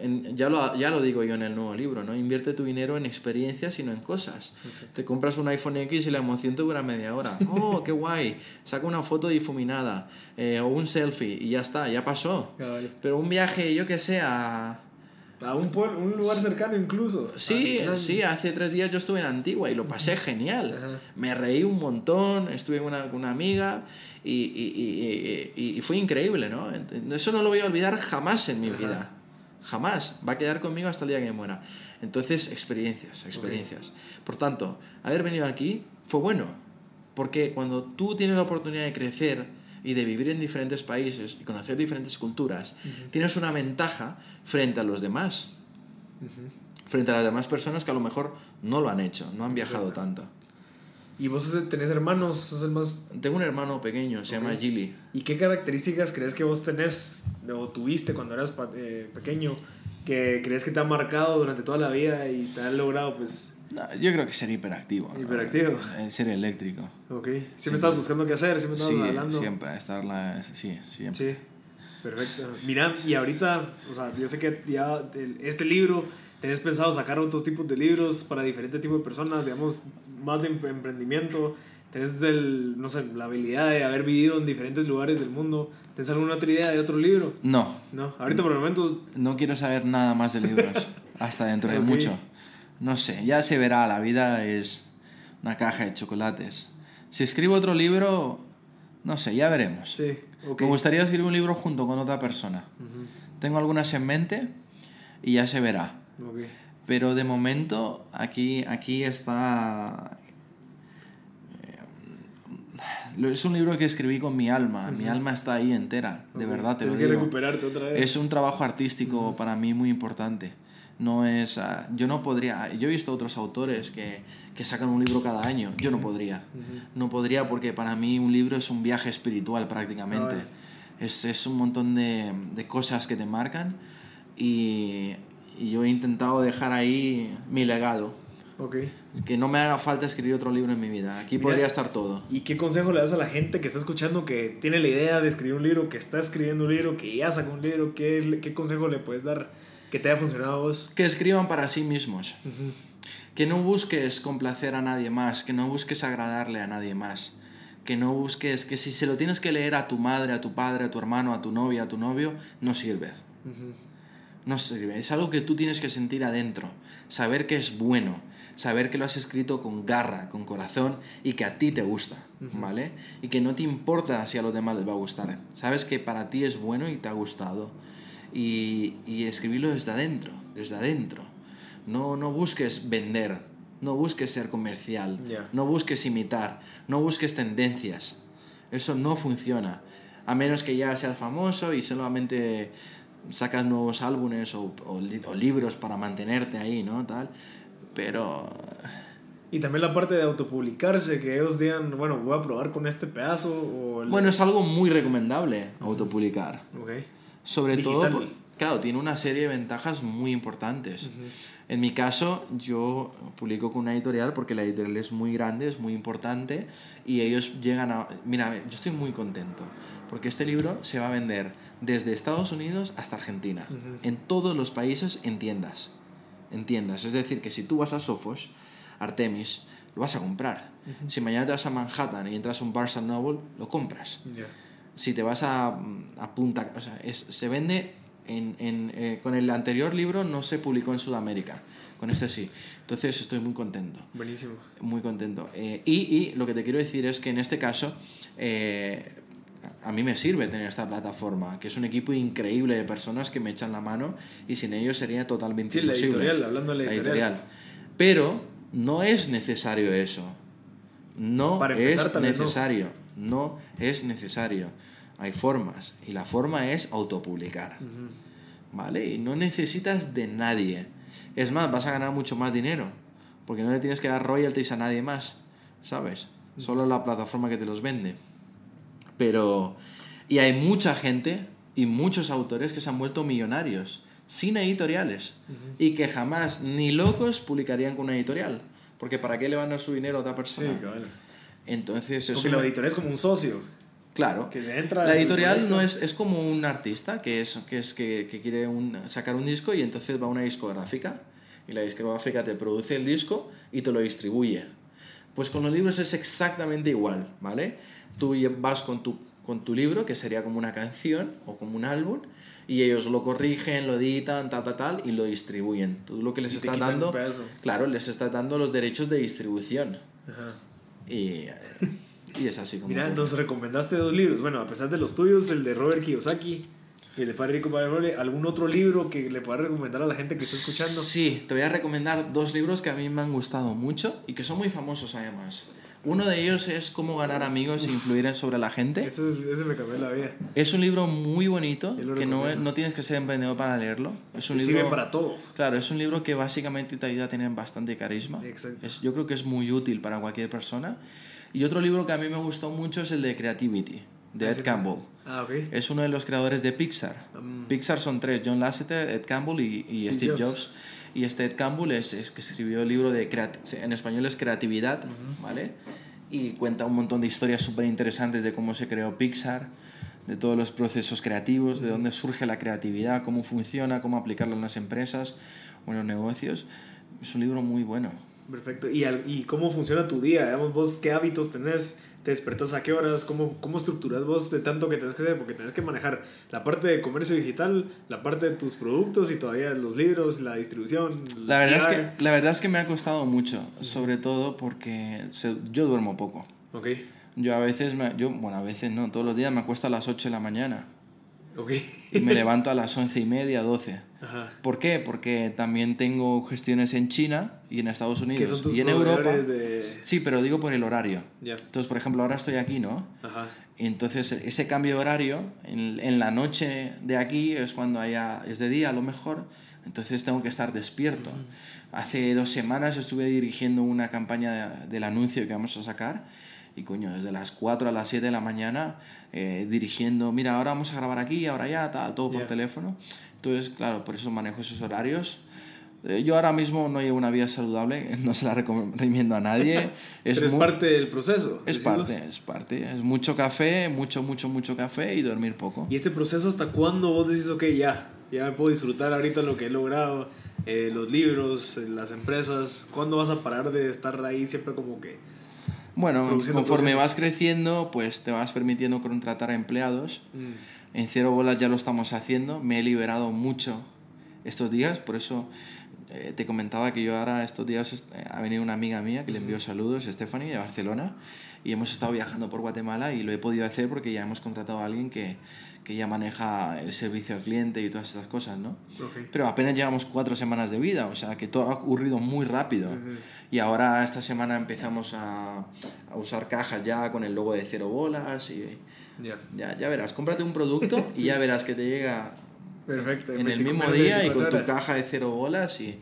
En- ya, lo, ya lo digo yo en el nuevo libro, ¿no? Invierte tu dinero en experiencias y no en cosas. Te compras un iPhone X y la emoción te dura media hora. <laughs> ¡Oh, qué guay! Saca una foto difuminada eh, o un selfie y ya está, ya pasó. Pero un viaje, yo que sé, a... A un, pueblo, un lugar cercano incluso. Sí, sí, hace tres días yo estuve en Antigua y lo pasé genial. Ajá. Me reí un montón, estuve con una, una amiga y, y, y- y- fue increíble, ¿no? Eso no lo voy a olvidar jamás en mi vida. Jamás. Va a quedar conmigo hasta el día que me muera. Entonces, experiencias, experiencias. Por tanto, haber venido aquí fue bueno. Porque cuando tú tienes la oportunidad de crecer y de vivir en diferentes países y conocer diferentes culturas, tienes una ventaja frente a los demás frente a las demás personas que a lo mejor no lo han hecho, no han viajado tanto. ¿Y vos tenés hermanos? ¿Sos el más... Tengo un hermano pequeño, se llama Gilly. ¿Y qué características crees que vos tenés o tuviste cuando eras eh, pequeño que crees que te ha marcado durante toda la vida y te han logrado, pues... No, yo creo que ser hiperactivo. ¿no? Hiperactivo. Eh, Ser eléctrico. Ok. Siempre estabas buscando qué hacer, siempre estabas Sí, hablando. siempre, estar la... Sí, siempre. Sí, perfecto. Mira, y ahorita, o sea, yo sé que ya este libro, tenés pensado sacar otros tipos de libros para diferentes tipos de personas, digamos, más de em- emprendimiento, tenés el, no sé, la habilidad de haber vivido en diferentes lugares del mundo, ¿tenés alguna otra idea de otro libro? No, No, ahorita por el momento, no quiero saber nada más de libros. <laughs> hasta dentro de Ok. mucho. No sé, ya se verá, la vida es una caja de chocolates. Si escribo otro libro, no sé, ya veremos. sí, ok. Me gustaría escribir un libro junto con otra persona. Ujú, Tengo algunas en mente y ya se verá. Ok. Pero de momento aquí, aquí está... eh, Es un libro que escribí con mi alma. Mi alma está ahí entera. De Ok. verdad, te lo Tienes que digo. recuperarte otra vez. Es un trabajo artístico para mí muy importante. No es... ah, yo no podría... Yo he visto otros autores que, que sacan un libro cada año. Yo no podría. No podría porque para mí un libro es un viaje espiritual prácticamente. Es, es un montón de, de cosas que te marcan y, y yo he intentado dejar ahí mi legado. Ok. Que no me haga falta escribir otro libro en mi vida. Aquí Mira, podría estar todo. ¿Y qué consejo le das a la gente que está escuchando, que tiene la idea de escribir un libro, que está escribiendo un libro, que ya sacó un libro? ¿Qué, qué consejo le puedes dar que te haya funcionado a vos? Que escriban para sí mismos. Que no busques complacer a nadie más, que no busques agradarle a nadie más, que no busques que si se lo tienes que leer a tu madre, a tu padre, a tu hermano, a tu novia, a tu novio, no sirve. No sirve. Es algo que tú tienes que sentir adentro, saber que es bueno, saber que lo has escrito con garra, con corazón y que a ti te gusta, ¿vale? Y que no te importa si a los demás les va a gustar. Sabes que para ti es bueno y te ha gustado. Y, y escribirlo desde adentro, desde adentro. No, no busques vender, no busques ser comercial, no busques imitar, no busques tendencias. Eso no funciona. A menos que ya seas famoso y solamente sacas nuevos álbumes o, o li- o libros para mantenerte ahí, ¿no? Tal. Pero Y también la parte de autopublicarse, que ellos digan, bueno, voy a probar con este pedazo. O el- bueno, es algo muy recomendable autopublicar. Ok. Sobre Digital. todo, claro, tiene una serie de ventajas muy importantes. En mi caso, yo publico con una editorial porque la editorial es muy grande, es muy importante y ellos llegan a... Mira, yo estoy muy contento porque este libro se va a vender desde Estados Unidos hasta Argentina, en todos los países en tiendas. En tiendas. Es decir, que si tú vas a Sofos, Artemis, lo vas a comprar. Si mañana te vas a Manhattan y entras a un Barnes Noble, lo compras si te vas a, a Punta... O sea, es- se vende en... en, eh, con el anterior libro no se publicó en Sudamérica, con este sí. Entonces estoy muy contento, Buenísimo. muy contento. Eh, y, y lo que te quiero decir es que en este caso... eh, a mí me sirve tener esta plataforma, que es un equipo increíble de personas que me echan la mano y sin ellos sería totalmente Sí, la imposible. editorial, hablando de la editorial. Pero no es necesario eso. No Para empezar, es no. necesario. No es necesario. Hay formas. Y la forma es autopublicar. ¿Vale? Y no necesitas de nadie. Es más, vas a ganar mucho más dinero. Porque no le tienes que dar royalties a nadie más. ¿Sabes? Solo la plataforma que te los vende. Pero Y hay mucha gente y muchos autores que se han vuelto millonarios sin editoriales y que jamás ni locos publicarían con una editorial. Porque ¿para qué le van a dar su dinero a otra persona? Sí, cabal. Entonces, Porque la editorial es como un socio. Claro. Que entra la editorial no es, es como un artista que, es, que, es que, que quiere un- sacar un disco y entonces va a una discográfica. Y la discográfica te produce el disco y te lo distribuye. Pues con los libros es exactamente igual, ¿vale? Tú vas con tu, con tu libro, que sería como una canción o como un álbum, y ellos lo corrigen, lo editan, tal, tal, tal, y lo distribuyen. Tú lo que les estás dando, claro, les estás dando los derechos de distribución. Ajá. Y, y es así como... Mira, ocurre. nos recomendaste dos libros. Bueno, a pesar de los tuyos, el de Robert Kiyosaki y el de Padre Rico, Padre Pobre, ¿algún otro libro que le pueda recomendar a la gente que está escuchando? Sí, te voy a recomendar dos libros que a mí me han gustado mucho y que son muy famosos además. Uno de ellos es Cómo ganar amigos e influir sobre la gente. Ese, es- ese me cambió la vida. Es un libro muy bonito, que no, no tienes que ser emprendedor para leerlo. Es un Y libro... sirve para todo. Claro, es un libro que básicamente te ayuda a tener bastante carisma. Exacto. Es, yo creo que es muy útil para cualquier persona. Y otro libro que a mí me gustó mucho es el de Creativity, de Ah, Ed. Campbell. Ah, ok. Es uno de los creadores de Pixar. Mm. Pixar son tres, John Lasseter, Ed Campbell y, y Steve Steve, Jobs. Jobs. Y este Ed Campbell es, es que escribió el libro de, en español es Creatividad, ¿vale? Y cuenta un montón de historias súper interesantes de cómo se creó Pixar, de todos los procesos creativos, de dónde surge la creatividad, cómo funciona, cómo aplicarla en las empresas o en los negocios. Es un libro muy bueno. Perfecto. ¿Y, al- ¿Y cómo funciona tu día? Digamos, vos, ¿qué hábitos tenés? ¿Te despertas a qué horas? ¿Cómo, ¿Cómo estructuras vos de tanto que tenés que hacer? Porque tenés que manejar la parte de comercio digital, la parte de tus productos y todavía los libros, la distribución. La verdad, es que, la verdad es que me ha costado mucho, sobre todo porque se- yo duermo poco. Ok, Yo a veces, me, yo, bueno, a veces no, todos los días me acuesto a las 8 de la mañana ok. y me levanto a las 11 y media, 12. Ajá. ¿Por qué? Porque también tengo gestiones en China y en Estados ¿Qué Unidos son tus y en Europa. de...? Sí, pero digo por el horario. Ya. Entonces, por ejemplo, ahora estoy aquí, ¿no? Ajá. Y entonces ese cambio de horario, en, en la noche de aquí es cuando haya, es de día a lo mejor, entonces tengo que estar despierto. Hace dos semanas estuve dirigiendo una campaña de- del anuncio que vamos a sacar y coño, desde las 4 a las 7 de la mañana eh, dirigiendo, mira, ahora vamos a grabar aquí, ahora ya, tal, todo por Ya. teléfono. Entonces, claro, por eso manejo esos horarios. Eh, Yo ahora mismo no llevo una vida saludable, <laughs> no se la recomiendo a nadie. <laughs> Pero es muy- parte del proceso. es decirlos. parte, es parte. Es mucho café, mucho, mucho, mucho café y dormir poco. ¿Y este proceso hasta cuándo vos decís, ok, ya, ya me puedo disfrutar ahorita lo que he logrado, eh, los libros, eh, las empresas? ¿Cuándo vas a parar de estar ahí siempre como que... Bueno, conforme produciendo. vas creciendo, pues te vas permitiendo contratar a empleados. En Cero Bolas ya lo estamos haciendo. Me he liberado mucho estos días, por eso eh, te comentaba que yo ahora estos días eh, ha venido una amiga mía que le envió saludos, Stephanie, de Barcelona, y hemos estado viajando por Guatemala y lo he podido hacer porque ya hemos contratado a alguien que, que ya maneja el servicio al cliente y todas estas cosas, ¿no? Pero apenas llevamos cuatro semanas de vida, o sea que todo ha ocurrido muy rápido. Y ahora esta semana empezamos a, a usar cajas ya con el logo de cero bolas y Ya. ya, ya verás, cómprate un producto <laughs> y ya verás que te llega Perfecto. en el 24 mismo día y con 24 tu caja de cero bolas y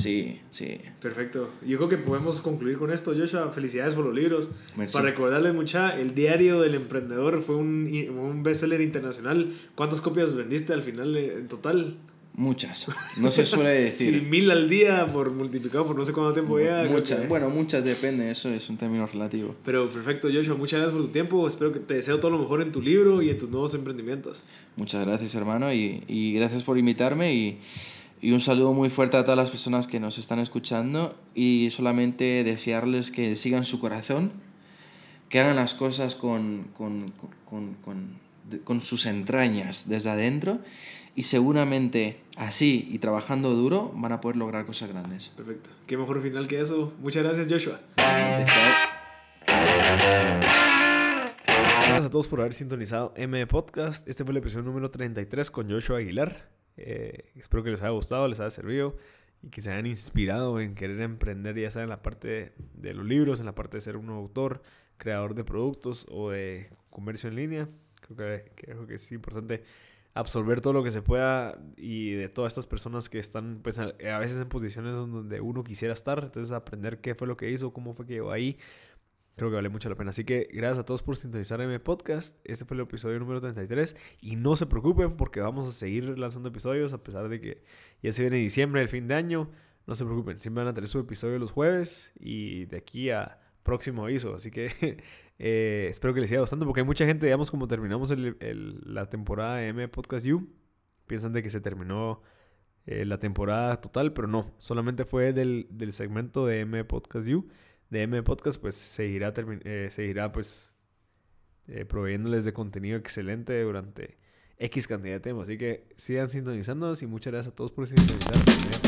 sí, sí. Perfecto. Yo creo que podemos concluir con esto, Joshua. Felicidades por los libros. Merci. Para recordarles mucha, el diario del emprendedor fue un, un bestseller internacional. ¿Cuántas copias vendiste al final eh, en total? Muchas. No se suele <laughs> Sí, decir. mil al día por multiplicado por no sé cuánto tiempo ya. muchas. que- Bueno, muchas depende, eso es un término relativo. Pero perfecto, Joshua. Muchas gracias por tu tiempo. Espero que te deseo todo lo mejor en tu libro y en tus nuevos emprendimientos. Muchas gracias, hermano, y, y gracias por invitarme y, y un saludo muy fuerte a todas las personas que nos están escuchando y solamente desearles que sigan su corazón, que hagan las cosas con, con, con, con, con- de- con sus entrañas desde adentro y seguramente así y trabajando duro van a poder lograr cosas grandes. Perfecto. Qué mejor final que eso. Muchas gracias, Joshua. Gracias a todos por haber sintonizado M Podcast. Este fue el episodio número 33 con Joshua Aguilar. Eh, espero que les haya gustado, les haya servido y que se hayan inspirado en querer emprender, ya sea en la parte de, los libros, en la parte de ser un autor, creador de productos o de comercio en línea. Creo que, creo que es importante absorber todo lo que se pueda y de todas estas personas que están pues, a veces en posiciones donde uno quisiera estar. Entonces aprender qué fue lo que hizo, cómo fue que llegó ahí creo que vale mucho la pena. Así que gracias a todos por sintonizar mi podcast. Este fue el episodio número 33. Y no se preocupen porque vamos a seguir lanzando episodios a pesar de que ya se viene diciembre, el fin de año. No se preocupen, siempre van a tener su episodio los jueves y de aquí a próximo aviso. Así que <laughs> eh, espero que les siga gustando porque hay mucha gente, digamos, como terminamos la temporada de M Podcast You, piensan de que se terminó eh, la temporada total, pero no, solamente fue del, del segmento de M Podcast You de M Podcast, pues seguirá, eh, seguirá pues eh, proveyéndoles de contenido excelente durante X cantidad de tiempo. Así que sigan sintonizándonos y muchas gracias a todos por sintonizar.